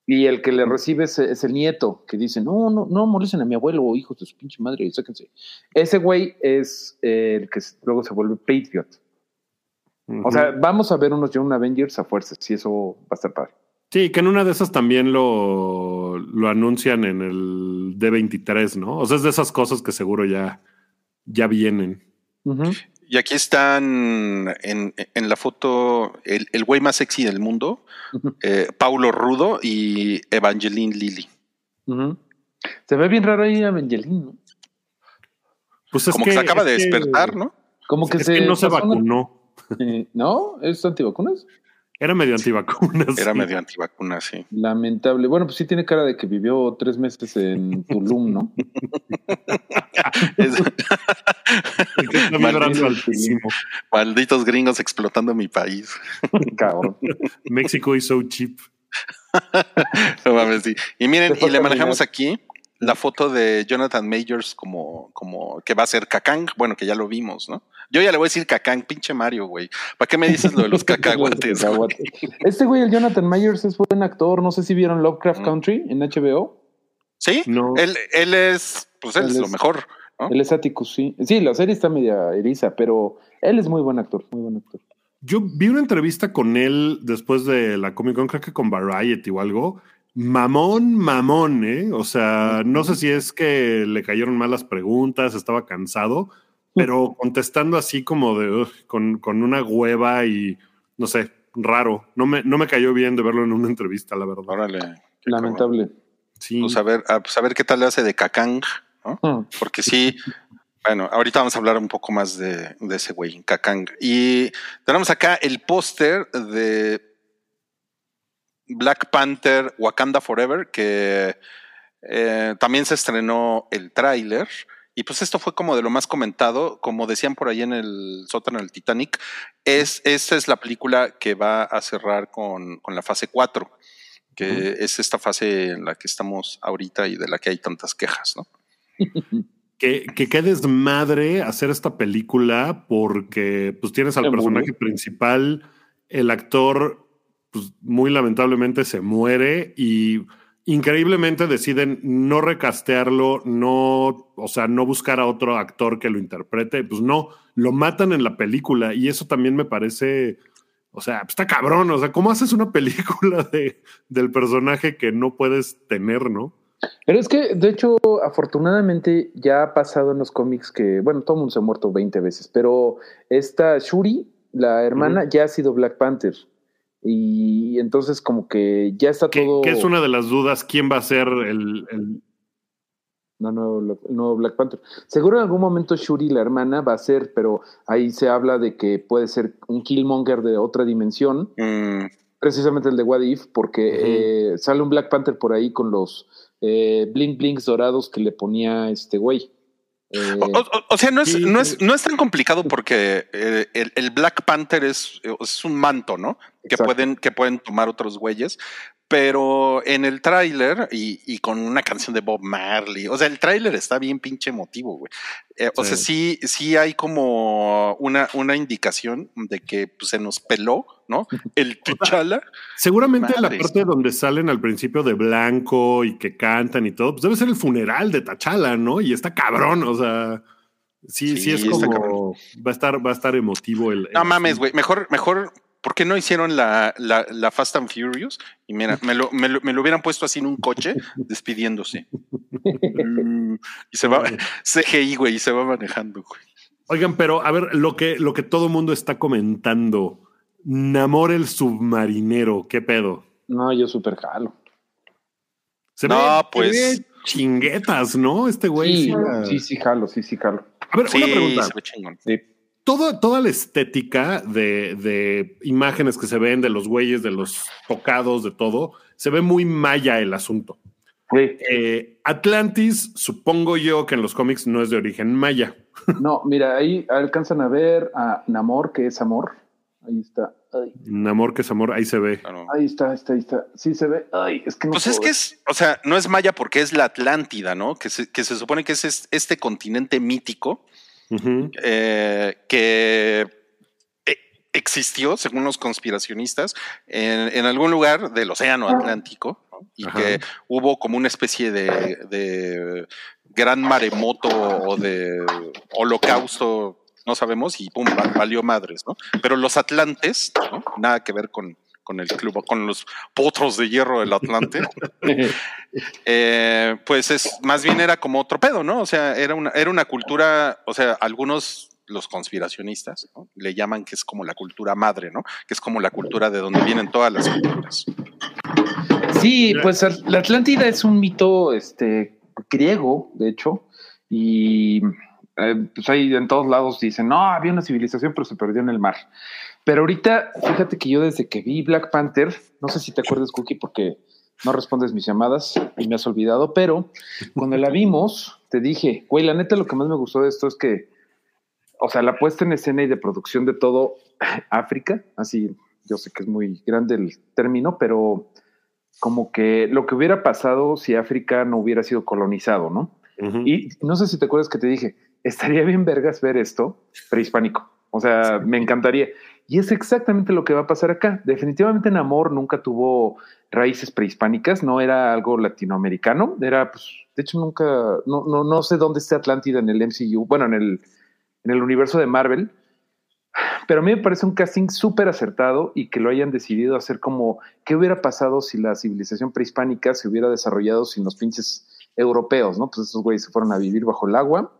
Y el que le recibe es, es el nieto, que dice, no, no, no molesten a mi abuelo, hijos de su pinche madre, sáquense. Ese güey es eh, el que luego se vuelve Patriot. O sea, vamos a ver unos Young Avengers a fuerzas, y eso va a estar padre. Sí, que en una de esas también lo, lo anuncian en el D23, ¿no? O sea, es de esas cosas que seguro ya, ya vienen. Ujú. Y aquí están en, en la foto el, el güey más sexy del mundo, eh, Paulo Rudo y Evangeline Lilly. Se ve bien raro ahí Evangeline, ¿no? Pues es Como que, se acaba de que- despertar, ¿no? Como que es se que no se vacunó. Eh, ¿No? ¿Es antivacunas? Era medio antivacunas. Era sí. medio antivacuna, sí. Lamentable. Bueno, pues sí tiene cara de que vivió tres meses en Tulum, ¿no? Es-. Malditos gringos explotando mi país. Cabrón. México is so cheap. No mames, sí. Y miren, y le manejamos aquí la foto de Jonathan Majors como, como que va a ser Cacang. Bueno, que ya lo vimos, ¿no? Yo ya le voy a decir Cacang, pinche Mario, güey. ¿Para qué me dices lo de los cacahuates? güey? Este güey, el Jonathan Myers, es buen actor. No sé si vieron Lovecraft Mm. Country en HBO. Sí, No. él, él es, pues él, Él es, lo mejor, ¿no? Él es Atticus, sí. Sí, la serie está media eriza, pero él es muy buen actor, muy buen actor. Yo vi una entrevista con él después de la Comic Con, creo que con Variety o algo. Mamón, mamón, ¿eh? O sea, no sé si es que le cayeron mal las preguntas, estaba cansado, pero contestando así como de con, con una hueva y no sé, raro. No me, no me cayó bien de verlo en una entrevista, la verdad. Órale. qué Lamentable. Sí. Pues a ver, a, pues a ver qué tal le hace de Cacang, ¿no? Mm. Porque sí, bueno, ahorita vamos a hablar un poco más de, de ese güey, Cacang. Y tenemos acá el póster de Black Panther Wakanda Forever, que eh, también se estrenó el tráiler. Y pues esto fue como de lo más comentado, como decían por ahí en el sótano del Titanic, es, esta es la película que va a cerrar con, con la fase 4, que es esta fase en la que estamos ahorita y de la que hay tantas quejas, ¿no? Que, que qué desmadre hacer esta película porque pues tienes al Se personaje murió. principal, el actor pues muy lamentablemente se muere y increíblemente deciden no recastearlo, no, o sea, no buscar a otro actor que lo interprete, pues no, lo matan en la película y eso también me parece, o sea, pues, está cabrón, o sea, ¿cómo haces una película de, del personaje que no puedes tener, no? Pero es que, de hecho, afortunadamente ya ha pasado en los cómics que, bueno, todo el mundo se ha muerto 20 veces, pero esta Shuri, la hermana, ya ha sido Black Panther. Y entonces como que ya está todo... que es una de las dudas, ¿quién va a ser el, el- No, no, nuevo Black Panther. Seguro en algún momento Shuri, la hermana, va a ser, pero ahí se habla de que puede ser un Killmonger de otra dimensión, Mm, precisamente el de What If, porque eh, sale un Black Panther por ahí con los eh, blink blinks dorados que le ponía este güey. Eh, o, sea, no es, no, es, no es tan complicado porque eh, el, Black Panther es, es, un manto, ¿no? Que pueden, que pueden tomar otros güeyes, pero en el tráiler y, con una canción de Bob Marley, o sea, el tráiler está bien pinche emotivo, güey. Eh, o sea, sí, sí hay como una, una indicación de que pues, se nos peló, ¿no? El T'Challa. Seguramente la parte donde salen al principio de blanco y que cantan y todo, pues debe ser el funeral de T'Challa, ¿no? Y está cabrón, o sea. Sí, sí, es como va a estar, va a estar emotivo el. No mames, güey. Mejor, mejor ¿por qué no hicieron la, la, Fast and Furious? Y mira, me lo, me, lo, me lo, hubieran puesto así en un coche, despidiéndose. Mm, y se va, CGI, güey, y se va manejando, güey. Oigan, pero a ver, lo que, lo que todo mundo está comentando. Namor el submarinero, ¿qué pedo? No, yo súper jalo. Se no, pues. chinguetas, ¿no? Este güey. Sí, sí, sí, jalo, sí, sí, jalo. A ver, una pregunta. Sí toda la estética de, imágenes que se ven de los güeyes, de los tocados, de todo, se ve muy maya el asunto. Eh, Atlantis, supongo yo que en los cómics no es de origen maya. No, mira, ahí alcanzan a ver a Namor, que es amor. Ahí está. Namor, que es amor, ahí se ve. Ahí está, ahí está, ahí está. Sí se ve. Ay, es que no. Pues es que es, o sea, no es maya porque es la Atlántida, ¿no? Que se, que se supone que es este continente mítico eh, que e, existió, según los conspiracionistas, en, algún lugar del Océano Atlántico y que hubo como una especie de, gran maremoto o de holocausto, no sabemos, y pum, valió madres, ¿no? Pero los atlantes, nada que ver con, con el club, con los potros de hierro del Atlante, eh, pues es más bien era como otro pedo, ¿no? O sea, era una, era una cultura, o sea, algunos los conspiracionistas le llaman que es como la cultura madre, ¿no? Que es como la cultura de donde vienen todas las culturas. Sí, pues la Atlántida es un mito este, griego, de hecho, y eh, pues ahí en todos lados dicen, no, había una civilización, pero se perdió en el mar. Pero ahorita, fíjate que yo desde que vi Black Panther, no sé si te acuerdas, Cookie, porque no respondes mis llamadas y me has olvidado, pero cuando la vimos, te dije, güey, la neta lo que más me gustó de esto es que, o sea, la puesta en escena y de producción de todo África, así, yo sé que es muy grande el término, pero como que lo que hubiera pasado si África no hubiera sido colonizado, ¿no? Y no sé si te acuerdas que te dije, estaría bien vergas ver esto prehispánico. O sea, me encantaría. Y es exactamente lo que va a pasar acá. Definitivamente Namor nunca tuvo raíces prehispánicas, no era algo latinoamericano, era, pues, de hecho nunca, no, no, no sé dónde está Atlántida en el MCU, bueno, en el, en el universo de Marvel, pero a mí me parece un casting súper acertado y que lo hayan decidido hacer como, ¿qué hubiera pasado si la civilización prehispánica se hubiera desarrollado sin los pinches europeos, ¿no? Pues esos güeyes se fueron a vivir bajo el agua.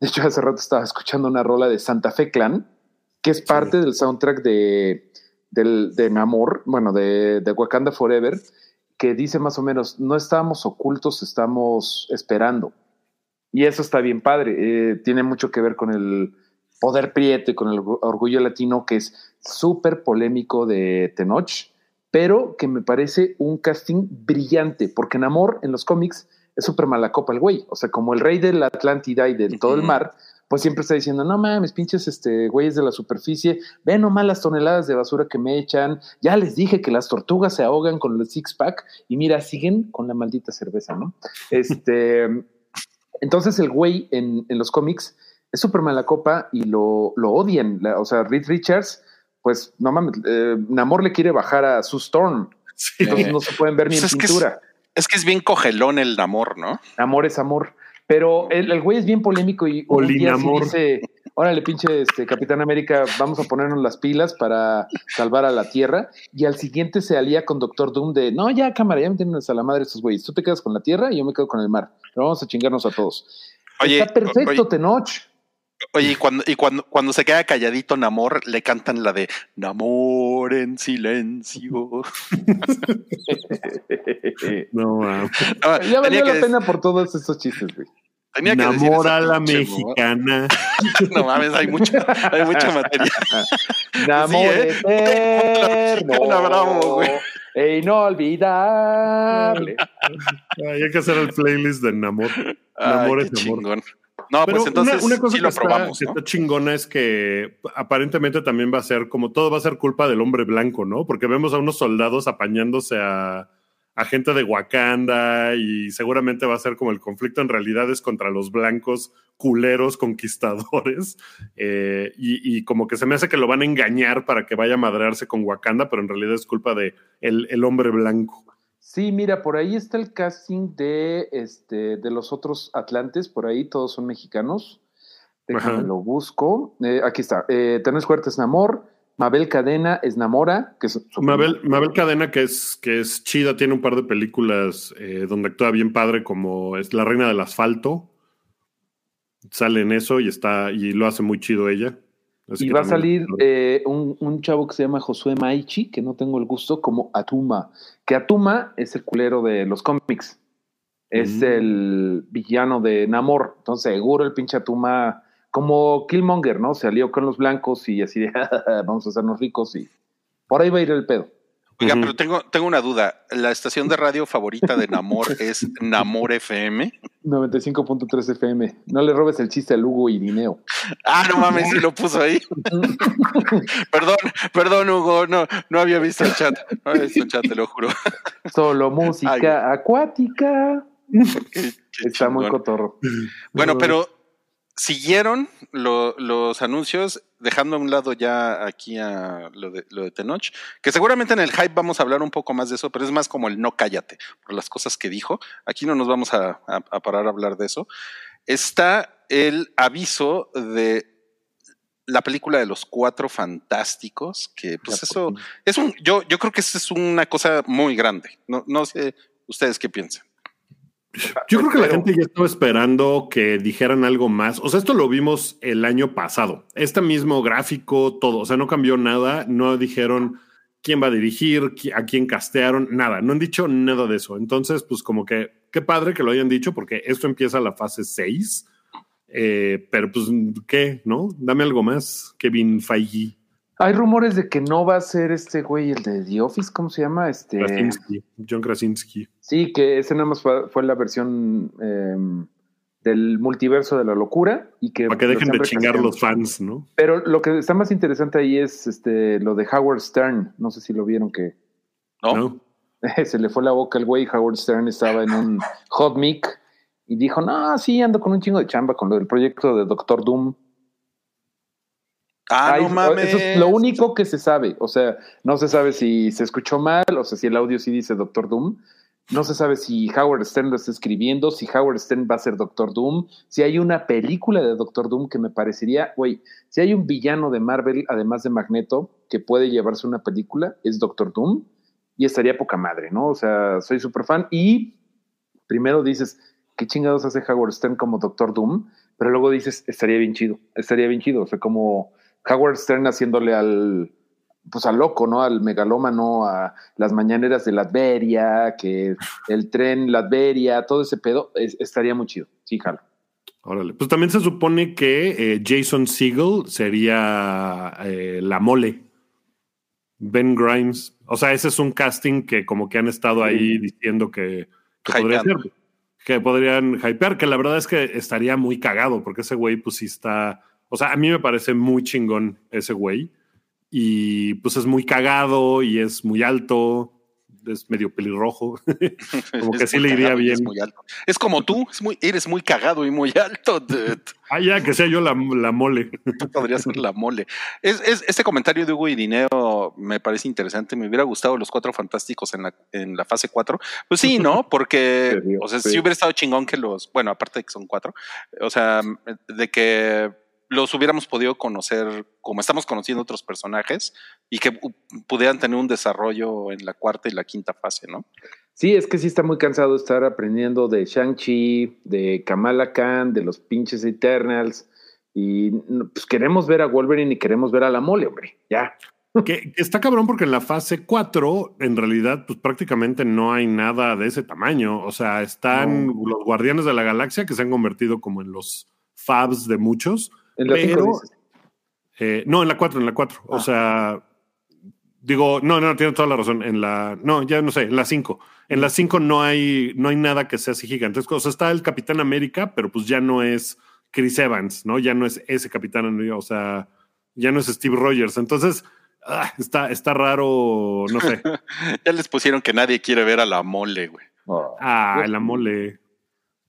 De hecho, hace rato estaba escuchando una rola de Santa Fe Clan, que es parte del soundtrack de, del, de Namor, bueno, de, de Wakanda Forever, que dice más o menos, no estamos ocultos, estamos esperando. Y eso está bien padre. Eh, tiene mucho que ver con el poder prieto y con el orgullo latino, que es súper polémico de Tenoch, pero que me parece un casting brillante, porque Namor en los cómics es súper mala copa el güey. O sea, como el rey de la Atlántida y de todo el mar, pues siempre está diciendo, no mames, pinches este, güeyes de la superficie, ven nomás las toneladas de basura que me echan, ya les dije que las tortugas se ahogan con el six pack y mira, siguen con la maldita cerveza, ¿no? Este, entonces el güey en, los cómics es súper mala copa y lo, lo odian, o sea, Reed Richards, pues no mames, eh, Namor le quiere bajar a su Storm, entonces no se pueden ver ni pues en pintura. es, que es bien cogelón el Namor, ¿no? Amor es amor. Pero el, güey es bien polémico y un día dice, órale, pinche este, Capitán América, vamos a ponernos las pilas para salvar a la Tierra. Y al siguiente se alía con Doctor Doom de, no, ya cámara, ya me tienen a la madre estos güeyes. Tú te quedas con la Tierra y yo me quedo con el mar. Pero vamos a chingarnos a todos. Está perfecto, Tenoch. Oye, y cuando, y cuando, cuando se queda calladito Namor, le cantan la de Namor en silencio. no, ya valió la pena por todos esos chistes, güey. Tenía que Namor a la mexicana. no mames, hay mucho, hay mucho material. Namor ¿eh? eterno. bravo, güey. E inolvidable. hay que hacer el playlist de Namor. Namor es amor. No, pues entonces una, cosa que, está, está, chingona es que aparentemente también va a ser como todo va a ser culpa del hombre blanco, ¿no? Porque vemos a unos soldados apañándose a, a gente de Wakanda y seguramente va a ser como el conflicto en realidad es contra los blancos culeros conquistadores eh, y, como que se me hace que lo van a engañar para que vaya a madrearse con Wakanda, pero en realidad es culpa de el, el hombre blanco. Sí, mira, por ahí está el casting de, este, de los otros Atlantes, por ahí todos son mexicanos. Déjame lo busco. Eh, aquí está. Eh, Tenés Fuertes Namor, Mabel Cadena es Namora, que es Mabel, Mabel Cadena, que es, que es chida, tiene un par de películas eh, donde actúa bien padre, como es La Reina del Asfalto. Sale en eso y está, y lo hace muy chido ella y va a salir eh, un, chavo que se llama Josué Maichi, que no tengo el gusto, como Atuma. Que Atuma es el culero de los cómics. Es mm. el villano de Namor. Entonces, seguro el pinche Atuma, como Killmonger, ¿no? Se alió con los blancos y así de, vamos a hacernos ricos y por ahí va a ir el pedo. Oiga, pero tengo, tengo una duda. ¿La estación de radio favorita de Namor es Namor FM? 95.3 FM. No le robes el chiste a Hugo y Dineo. Ah, no mames, si lo puso ahí. perdón, perdón, Hugo. No, no había visto el chat. No había visto el chat, te lo juro. Solo música acuática. Está muy cotorro. Bueno, pero siguieron los anuncios, dejando a un lado ya aquí a lo de, lo de Tenoch, que seguramente en el hype vamos a hablar un poco más de eso, pero es más como el no cállate por las cosas que dijo. Aquí no nos vamos a, parar a hablar de eso. Está el aviso de la película de los cuatro fantásticos, que pues eso es un, yo, yo creo que eso es una cosa muy grande. No, no sé ustedes qué piensan. Yo creo que la gente ya estaba esperando que dijeran algo más. O sea, esto lo vimos el año pasado. Este mismo gráfico, todo. O sea, no cambió nada. No dijeron quién va a dirigir, a quién castearon, nada. No han dicho nada de eso. Entonces, pues como que qué padre que lo hayan dicho porque esto empieza la fase 6. Eh, pero pues, ¿qué? ¿No? Dame algo más, Kevin Feige. Hay rumores de que no va a ser este güey, el de The Office, ¿cómo se llama? Este... Krasinski, John Krasinski. Sí, que ese nada más fue, la versión em, del multiverso de la locura y que... Para que dejen de chingar los fans, ¿no? Pero lo que está más interesante ahí es este lo de Howard Stern. No sé si lo vieron que... No. Se le fue la boca al güey. Howard Stern estaba en un hot mic y dijo, no, sí, ando con un chingo de chamba con lo del proyecto de Doctor Doom. Ah, no mames. Eso es lo único que se sabe. O sea, no se sabe si se escuchó mal, o sea, si el audio sí dice Doctor Doom. No se sabe si Howard Stern lo está escribiendo, si Howard Stern va a ser Doctor Doom, si hay una película de Doctor Doom que me parecería, güey, si hay un villano de Marvel, además de Magneto, que puede llevarse una película, es Doctor Doom, y estaría poca madre, ¿no? O sea, soy súper fan. Y primero dices, ¿qué chingados hace Howard Stern como Doctor Doom? Pero luego dices, estaría bien chido, estaría bien chido, o sea, como Howard Stern haciéndole al, pues al loco, ¿no? Al megalómano, a las mañaneras de Latveria, que el tren Latveria, todo ese pedo, estaría muy chido. Sí, jalo. Órale. Pues también se supone que eh, Jason Segel sería eh, la mole. Ben Grimes. O sea, ese es un casting que como que han estado ahí diciendo que, que podría ser. Que podrían hypear, que la verdad es que estaría muy cagado, porque ese güey, pues sí está o sea, a mí me parece muy chingón ese güey. Y pues es muy cagado y es muy alto, es medio pelirrojo. como que sí le iría bien. Es, muy alto. es como tú, es muy, eres muy cagado y muy alto. ah, ya, que sea yo la, mole. Tú podrías ser la mole. Es, este comentario de Hugo y Dineo me parece interesante. Me hubiera gustado los cuatro fantásticos en la, en la fase cuatro. Pues sí, ¿no? Porque, o sea, si hubiera estado chingón que los, bueno, aparte de que son cuatro, o sea, de que los hubiéramos podido conocer como estamos conociendo otros personajes y que pudieran tener un desarrollo en la cuarta y la quinta fase, ¿no? Sí, es que sí está muy cansado estar aprendiendo de Shang-Chi, de Kamala Khan, de los pinches Eternals. Y pues queremos ver a Wolverine y queremos ver a la mole, hombre. Ya. Que, está cabrón porque en la fase 4, en realidad, pues prácticamente no hay nada de ese tamaño. O sea, están los guardianes de la galaxia que se han convertido como en los fabs de muchos en la pero, eh, no, en la 4, en la 4. O ah. sea, digo, no, no, tiene toda la razón. En la, no, ya no sé, en la 5. En la 5 no hay, no hay nada que sea así gigantesco. O sea, está el Capitán América, pero pues ya no es Chris Evans, ¿no? Ya no es ese capitán, o sea, ya no es Steve Rogers. Entonces, ah, está, está raro, no sé. ya les pusieron que nadie quiere ver a la mole, güey. ah, la mole.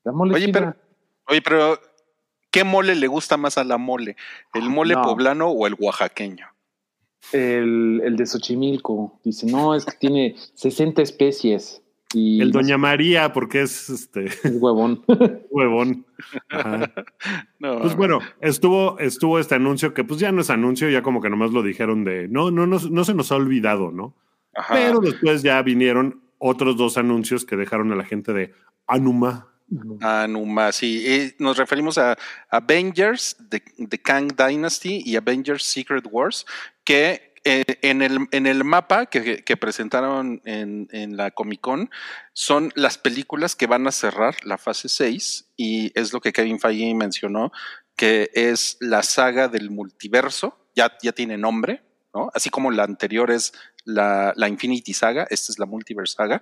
La mole. Oye, pero, oye, pero, ¿qué mole le gusta más a la mole? ¿El mole poblano o el oaxaqueño? El, el de Xochimilco. Dice, no, es que tiene 60 especies el Doña María, porque es este. huevón. huevón. pues bueno, estuvo, estuvo este anuncio que pues ya no es anuncio, ya como que nomás lo dijeron de no, no, no, no se nos ha olvidado, ¿no? Pero después ya vinieron otros dos anuncios que dejaron a la gente de Anuma. Anuma, sí. nos referimos a Avengers, The, Kang Dynasty y Avengers Secret Wars, que eh, en, el, en el mapa que, presentaron en, la Comic Con son las películas que van a cerrar la fase 6 y es lo que Kevin Feige mencionó, que es la saga del multiverso, ya, ya tiene nombre, ¿no? Así como la anterior es la, Infinity Saga, esta es la Multiverse Saga.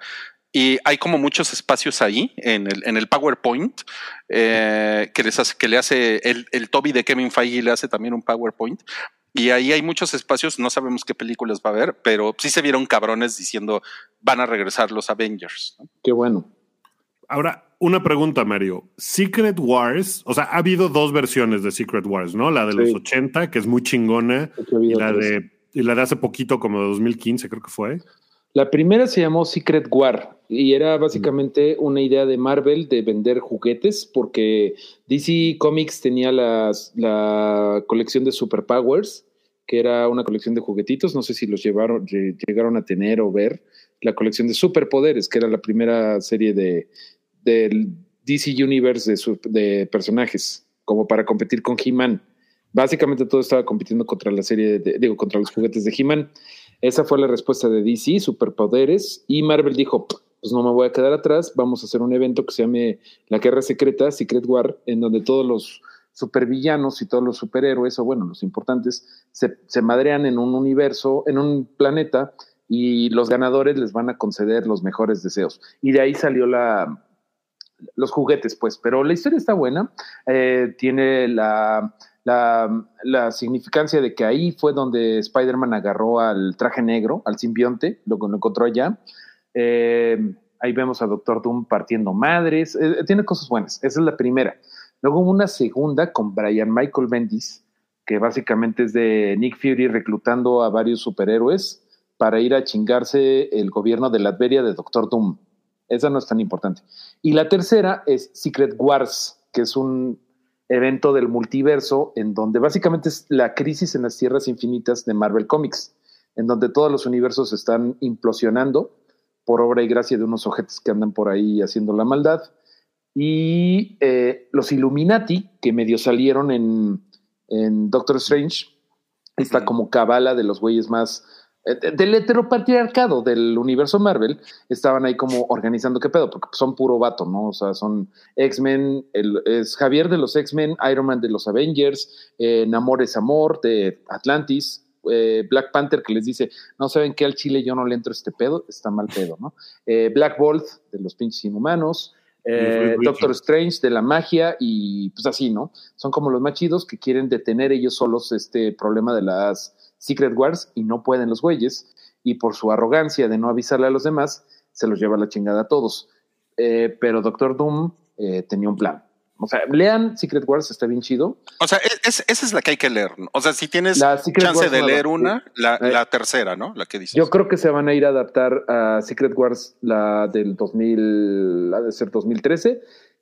Y hay como muchos espacios ahí en el, en el PowerPoint eh, que, les hace, que le hace el, el Toby de Kevin Feige le hace también un PowerPoint y ahí hay muchos espacios, no sabemos qué películas va a haber, pero sí se vieron cabrones diciendo van a regresar los Avengers. Qué bueno. Ahora, una pregunta, Mario. Secret Wars, o sea, ha habido dos versiones de Secret Wars, ¿no? La de los 80, que es muy chingona, y la, de, y la de hace poquito, como de 2015, creo que fue. La primera se llamó Secret War y era básicamente una idea de Marvel de vender juguetes porque DC Comics tenía las, la colección de Superpowers, que era una colección de juguetitos, no sé si los llevaron, llegaron a tener o ver, la colección de Superpoderes, que era la primera serie de del DC Universe de, de personajes, como para competir con He-Man. Básicamente todo estaba compitiendo contra la serie, de, digo, contra los juguetes de He-Man. Esa fue la respuesta de DC, superpoderes, y Marvel dijo, pues no me voy a quedar atrás, vamos a hacer un evento que se llame La Guerra Secreta, Secret War, en donde todos los supervillanos y todos los superhéroes, o bueno, los importantes, se, madrean en un universo, en un planeta, y los ganadores les van a conceder los mejores deseos. Y de ahí salió la, los juguetes, pues, pero la historia está buena, eh, tiene la la, la, significancia de que ahí fue donde Spider-Man agarró al traje negro, al simbionte, lo, lo encontró allá. Eh, ahí vemos a Doctor Doom partiendo madres. Eh, tiene cosas buenas. Esa es la primera. Luego una segunda con Brian Michael Bendis, que básicamente es de Nick Fury reclutando a varios superhéroes para ir a chingarse el gobierno de Latveria de Doctor Doom. Esa no es tan importante. Y la tercera es Secret Wars, que es un evento del multiverso en donde básicamente es la crisis en las tierras infinitas de Marvel Comics, en donde todos los universos están implosionando por obra y gracia de unos ojetes que andan por ahí haciendo la maldad. Y eh, los Illuminati, que medio salieron en, en Doctor Strange, está como cabala de los güeyes más del heteropatriarcado del universo Marvel, estaban ahí como organizando qué pedo, porque son puro vato, ¿no? O sea, son X-Men, es Javier de los X-Men, Iron Man de los Avengers, eh, Namor es Amor de Atlantis, eh, Black Panther que les dice, no saben qué al Chile yo no le entro este pedo, está mal pedo, ¿no? Black Bolt de los pinches inhumanos, Doctor Strange de la magia y pues así, ¿no? Son como los más chidos que quieren detener ellos solos este problema de las Secret Wars y no pueden los güeyes, y por su arrogancia de no avisarle a los demás, se los lleva la chingada a todos. Eh, pero Doctor Doom eh, tenía un plan. O sea, lean Secret Wars, está bien chido. O sea, esa es la que hay que leer. O sea, si tienes chance de leer una, la, eh, la, tercera, ¿no? La que dices. Yo creo que se van a ir a adaptar a Secret Wars, la del 2000, la de ser 2013,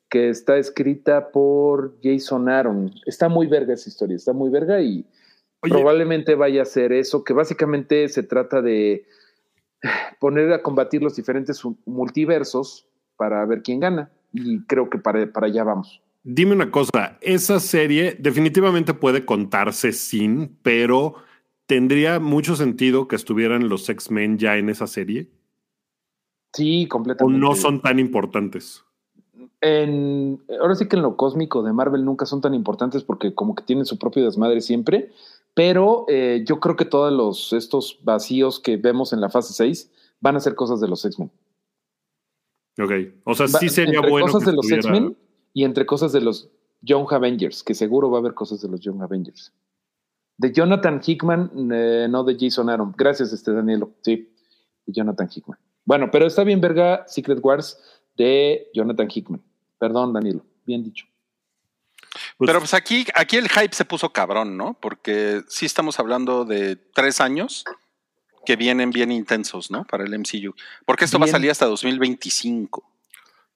que está escrita por Jason Aaron. Está muy verga esa historia, está muy verga y Probablemente vaya a ser eso, que básicamente se trata de poner a combatir los diferentes multiversos para ver quién gana. Y creo que para, para allá vamos. Dime una cosa, esa serie definitivamente puede contarse sin, pero ¿tendría mucho sentido que estuvieran los X-Men ya en esa serie? Sí, completamente. ¿O no son tan importantes? En, ahora sí que en lo cósmico de Marvel nunca son tan importantes porque como que tienen su propio desmadre siempre, pero eh, yo creo que todos los, estos vacíos que vemos en la fase 6 van a ser cosas de los X-Men. Ok. O sea, sí sería entre bueno. Cosas de los X-Men y entre cosas de los Young Avengers, que seguro va a haber cosas de los Young Avengers. De Jonathan Hickman, eh, no de Jason Aaron. Gracias, este Danielo. Sí, de Jonathan Hickman. Bueno, pero está bien, verga, Secret Wars de Jonathan Hickman. Perdón, Danielo, bien dicho. Pues pero pues aquí, aquí el hype se puso cabrón, ¿no? Porque sí estamos hablando de tres años que vienen bien intensos, ¿no? Para el MCU. Porque esto va a salir hasta 2025.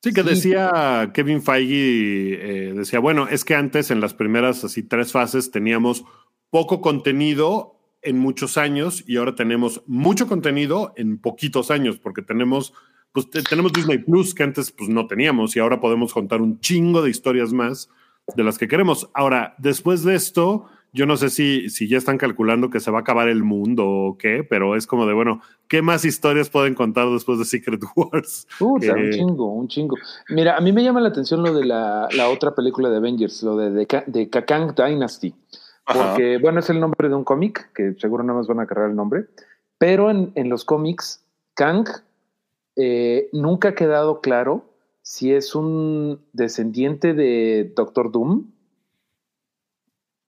Sí, que decía Kevin Feige, eh, decía, bueno, es que antes en las primeras así tres fases teníamos poco contenido en muchos años y ahora tenemos mucho contenido en poquitos años, porque tenemos, pues tenemos Disney Plus que antes pues no teníamos y ahora podemos contar un chingo de historias más de las que queremos. Ahora, después de esto, yo no sé si, si ya están calculando que se va a acabar el mundo o qué, pero es como de, bueno, ¿qué más historias pueden contar después de Secret Wars? un eh, chingo, un chingo. Mira, a mí me llama la atención lo de la, otra película de Avengers, lo de, de, de Kakang Dynasty. Porque, bueno, es el nombre de un cómic, que seguro nada más van a cargar el nombre, pero en, los cómics, Kang eh, nunca ha quedado claro si es un descendiente de Doctor Doom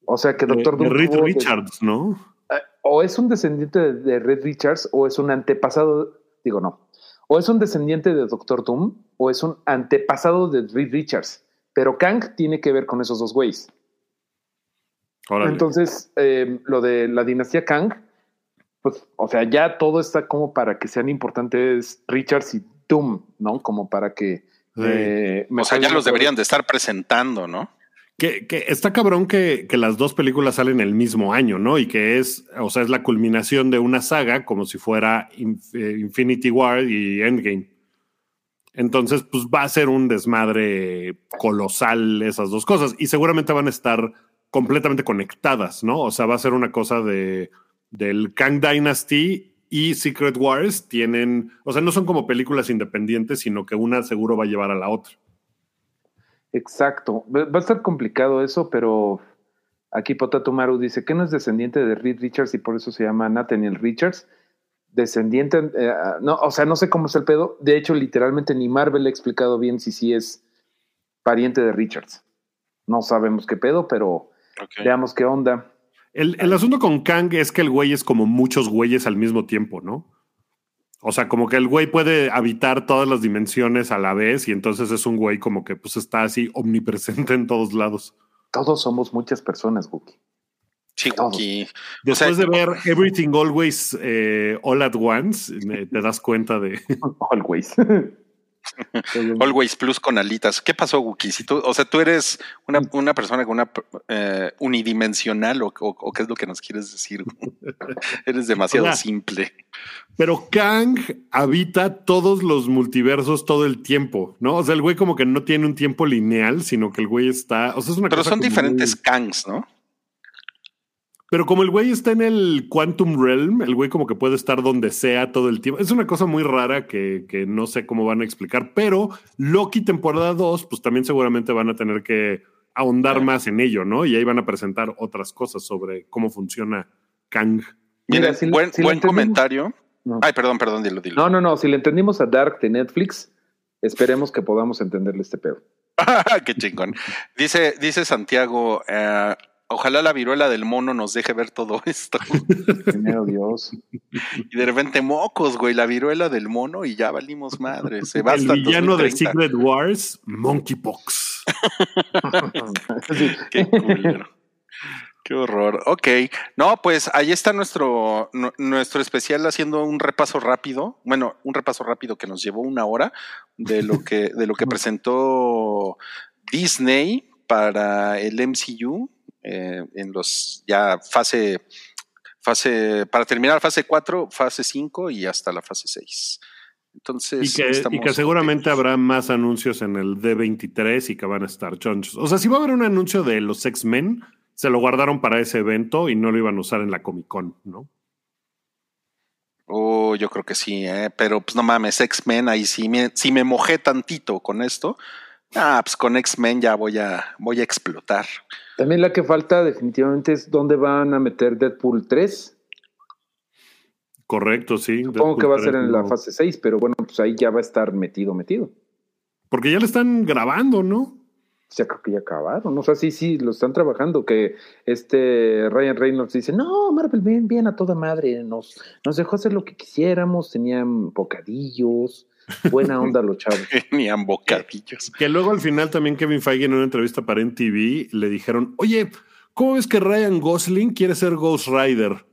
o sea que Doctor Doom. Reed Richards, ¿no? Eh, o es un descendiente de, Reed Richards o es un antepasado, digo no, o es un descendiente de Doctor Doom o es un antepasado de Reed Richards. Pero Kang tiene que ver con esos dos güeyes. Entonces, em, lo de la dinastía Kang, pues, o sea, ya todo está como para que sean importantes Richards y Doom, ¿no? Como para que. Eh, o sea, ya los deberían de estar presentando, ¿no? Que, está cabrón que, las dos películas salen el mismo año, ¿no? Y que es, o sea, es la culminación de una saga como si fuera eh, Infinity War y Endgame. Entonces, pues va a ser un desmadre colosal esas dos cosas y seguramente van a estar completamente conectadas, ¿no? O sea, va a ser una cosa de del Kang Dynasty y Secret Wars tienen, o sea, no son como películas independientes, sino que una seguro va a llevar a la otra. Exacto. Va a estar complicado eso, pero aquí Potato Maru dice que no es descendiente de Reed Richards y por eso se llama Nathaniel Richards. Descendiente, eh, no, o sea, no sé cómo es el pedo. De hecho, literalmente ni Marvel ha explicado bien si sí es pariente de Richards. No sabemos qué pedo, pero veamos qué onda. El, el asunto con Kang es que el güey es como muchos güeyes al mismo tiempo, ¿no? O sea, como que el güey puede habitar todas las dimensiones a la vez y entonces es un güey como que pues está así omnipresente en todos lados. Todos somos muchas personas, Wookie. Sí, Wookie. Después de ver Everything Always eh, All at Once, te das cuenta de... Always. Always Plus con alitas. ¿Qué pasó, Wookie? Si tú, o sea, tú eres una, una persona con una eh, unidimensional o, qué es lo que nos quieres decir. eres demasiado simple. Pero Kang habita todos los multiversos todo el tiempo, ¿no? O sea, el güey como que no tiene un tiempo lineal, sino que el güey está. O sea, es una Pero son diferentes Kangs, ¿no? Pero como el güey está en el Quantum Realm, el güey como que puede estar donde sea todo el tiempo. Es una cosa muy rara que, no sé cómo van a explicar, pero Loki temporada 2, pues también seguramente van a tener que ahondar más en ello, ¿no? Y ahí van a presentar otras cosas sobre cómo funciona Kang. Mira, buen, buen comentario. Ay, perdón, perdón, dilo, dilo. No, no, no, si le entendimos a Dark de Netflix, esperemos que podamos entenderle este pedo. Qué chingón. Dice, dice Santiago, eh, Ojalá la viruela del mono nos deje ver todo esto. Primero Dios. Y de repente mocos, güey, la viruela del mono y ya valimos madre. Se El villano de Secret Wars, Monkeypox. Qué Qué horror. Ok. No, pues ahí está nuestro, nuestro especial haciendo un repaso rápido. Bueno, un repaso rápido que nos llevó una hora de lo que, de lo que presentó Disney para el MCU eh, en los ya fase, fase, para terminar fase 4, fase 5 y hasta la fase 6. Entonces, y que, seguramente habrá más anuncios en el D23 y que van a estar chonchos. O sea, si va a haber un anuncio de los X-Men, se lo guardaron para ese evento y no lo iban a usar en la Comic Con, ¿no? Oh, yo creo que sí, ¿eh? pero pues no mames, X-Men, ahí sí me, si me mojé tantito con esto, Ah, pues con X-Men ya voy a, voy a explotar. También la que falta definitivamente es dónde van a meter Deadpool 3. Correcto, sí. Supongo que va a ser en la fase 6, pero bueno, pues ahí ya va a estar metido, metido. Porque ya le están grabando, ¿no? ya creo que ya acabaron. O sea, sí, sí, lo están trabajando. Que este Ryan Reynolds dice: No, Marvel, bien, bien a toda madre. Nos, nos dejó hacer lo que quisiéramos. Tenían bocadillos. Buena onda los chavos. Tenían bocadillos. Que, luego al final también Kevin Feige en una entrevista para NTV le dijeron: Oye, ¿cómo ves que Ryan Gosling quiere ser Ghost Rider?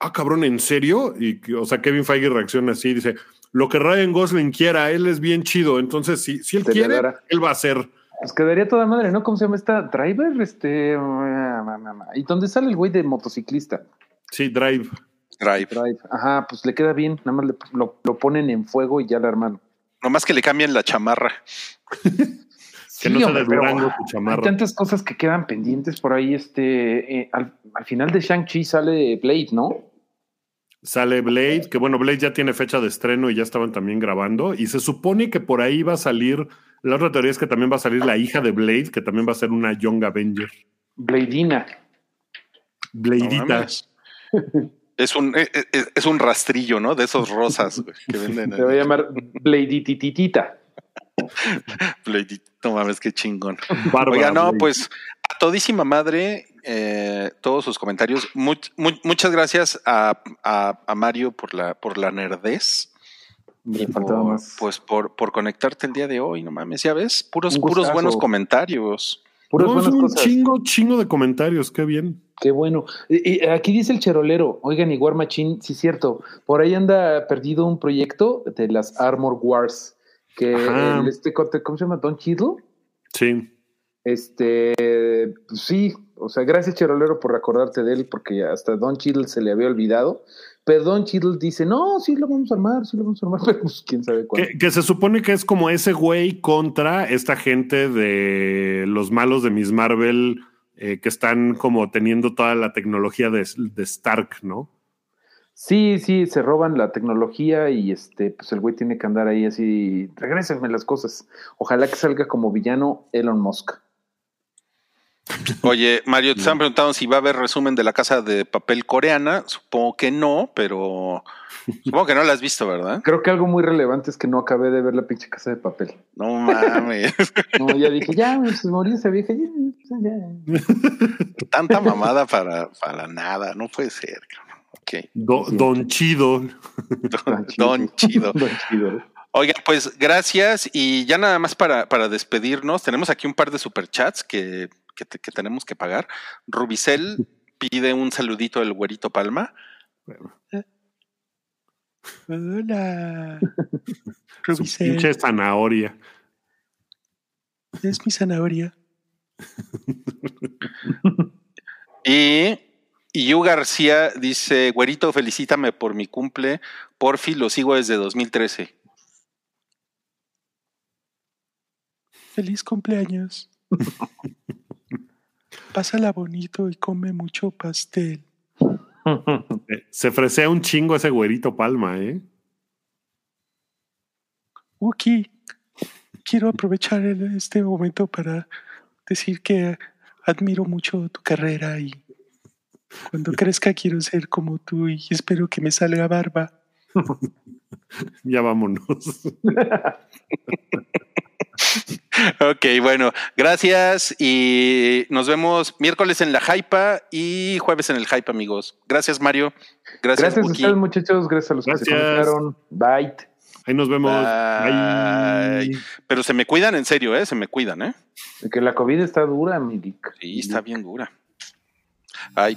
Ah, cabrón, ¿en serio? Y, o sea, Kevin Feige reacciona así: dice, lo que Ryan Gosling quiera, él es bien chido. Entonces, si, si él quiere, él va a hacer. Pues quedaría toda madre, ¿no? ¿Cómo se llama esta? Driver, este. ¿Y dónde sale el güey de motociclista? Sí, Drive. Drive. Drive. Ajá, pues le queda bien. Nada más le, lo, ponen en fuego y ya la hermano. Nomás que le cambien la chamarra. que no sea de Durango tu chamarra. Hay tantas cosas que quedan pendientes por ahí. Este, eh, al, al, final de Shang-Chi sale Blade, ¿no? Sale Blade, que bueno, Blade ya tiene fecha de estreno y ya estaban también grabando. Y se supone que por ahí va a salir la otra teoría es que también va a salir la hija de Blade, que también va a ser una Young Avenger. Bladina. Bladita. es un, eh, eh, es, un rastrillo, ¿no? De esos rosas que venden. Se va a llamar Bladititita. Bladitita, no mames, qué chingón. Oiga, no, pues a todísima madre, eh, todos sus comentarios. muchas gracias a, a, Mario por la, por la nerdez pues por, por conectarte el día de hoy, no mames, ya ves, puros, puros buenos comentarios. Puros un chingo, chingo de comentarios, qué bien. Qué bueno. Y, aquí dice el cherolero, oigan, y War Machine, sí cierto, por ahí anda perdido un proyecto de las Armor Wars, que este, ¿cómo se llama? Don Cheadle. Sí. Este, pues sí, o sea, gracias Cherolero por recordarte de él, porque hasta Don Cheadle se le había olvidado. Pero Don Cheadle dice, no, sí lo vamos a armar, sí lo vamos a armar, pero pues quién sabe cuándo. Que, se supone que es como ese güey contra esta gente de los malos de Miss Marvel eh, que están como teniendo toda la tecnología de, de, Stark, ¿no? Sí, sí, se roban la tecnología y este, pues el güey tiene que andar ahí así, regrésenme las cosas. Ojalá que salga como villano Elon Musk. Oye, Mario, te están preguntando si va a haber resumen de la casa de papel coreana. Supongo que no, pero supongo que no la has visto, ¿verdad? Creo que algo muy relevante es que no acabé de ver la pinche casa de papel. No mames. no, ya dije, ya, se murió esa vieja. Ya, Tanta mamada para, para nada, no puede ser. Okay. don Chido. Don, Chido. don Chido. Oigan, pues gracias y ya nada más para, para despedirnos, tenemos aquí un par de superchats que que, tenemos que pagar. Rubicel pide un saludito del güerito Palma. Hola. Rubicel. Pinche zanahoria. Es mi zanahoria. y Yu García dice, güerito, felicítame por mi cumple. Porfi, lo sigo desde 2013. Feliz cumpleaños. Pásala bonito y come mucho pastel. Se fresea un chingo ese güerito palma, ¿eh? Uki, quiero aprovechar este momento para decir que admiro mucho tu carrera y cuando crezca quiero ser como tú y espero que me salga barba. ya vámonos. Ok, bueno, gracias y nos vemos miércoles en la Hypa y jueves en el Hype, amigos. Gracias, Mario. Gracias, gracias a ustedes, muchachos. Gracias a los que se conectaron. Bye. Ahí nos vemos. Bye. Pero se me cuidan en serio, ¿eh? Se me cuidan, ¿eh? Que la COVID está dura, mi Sí, está bien dura. Ay.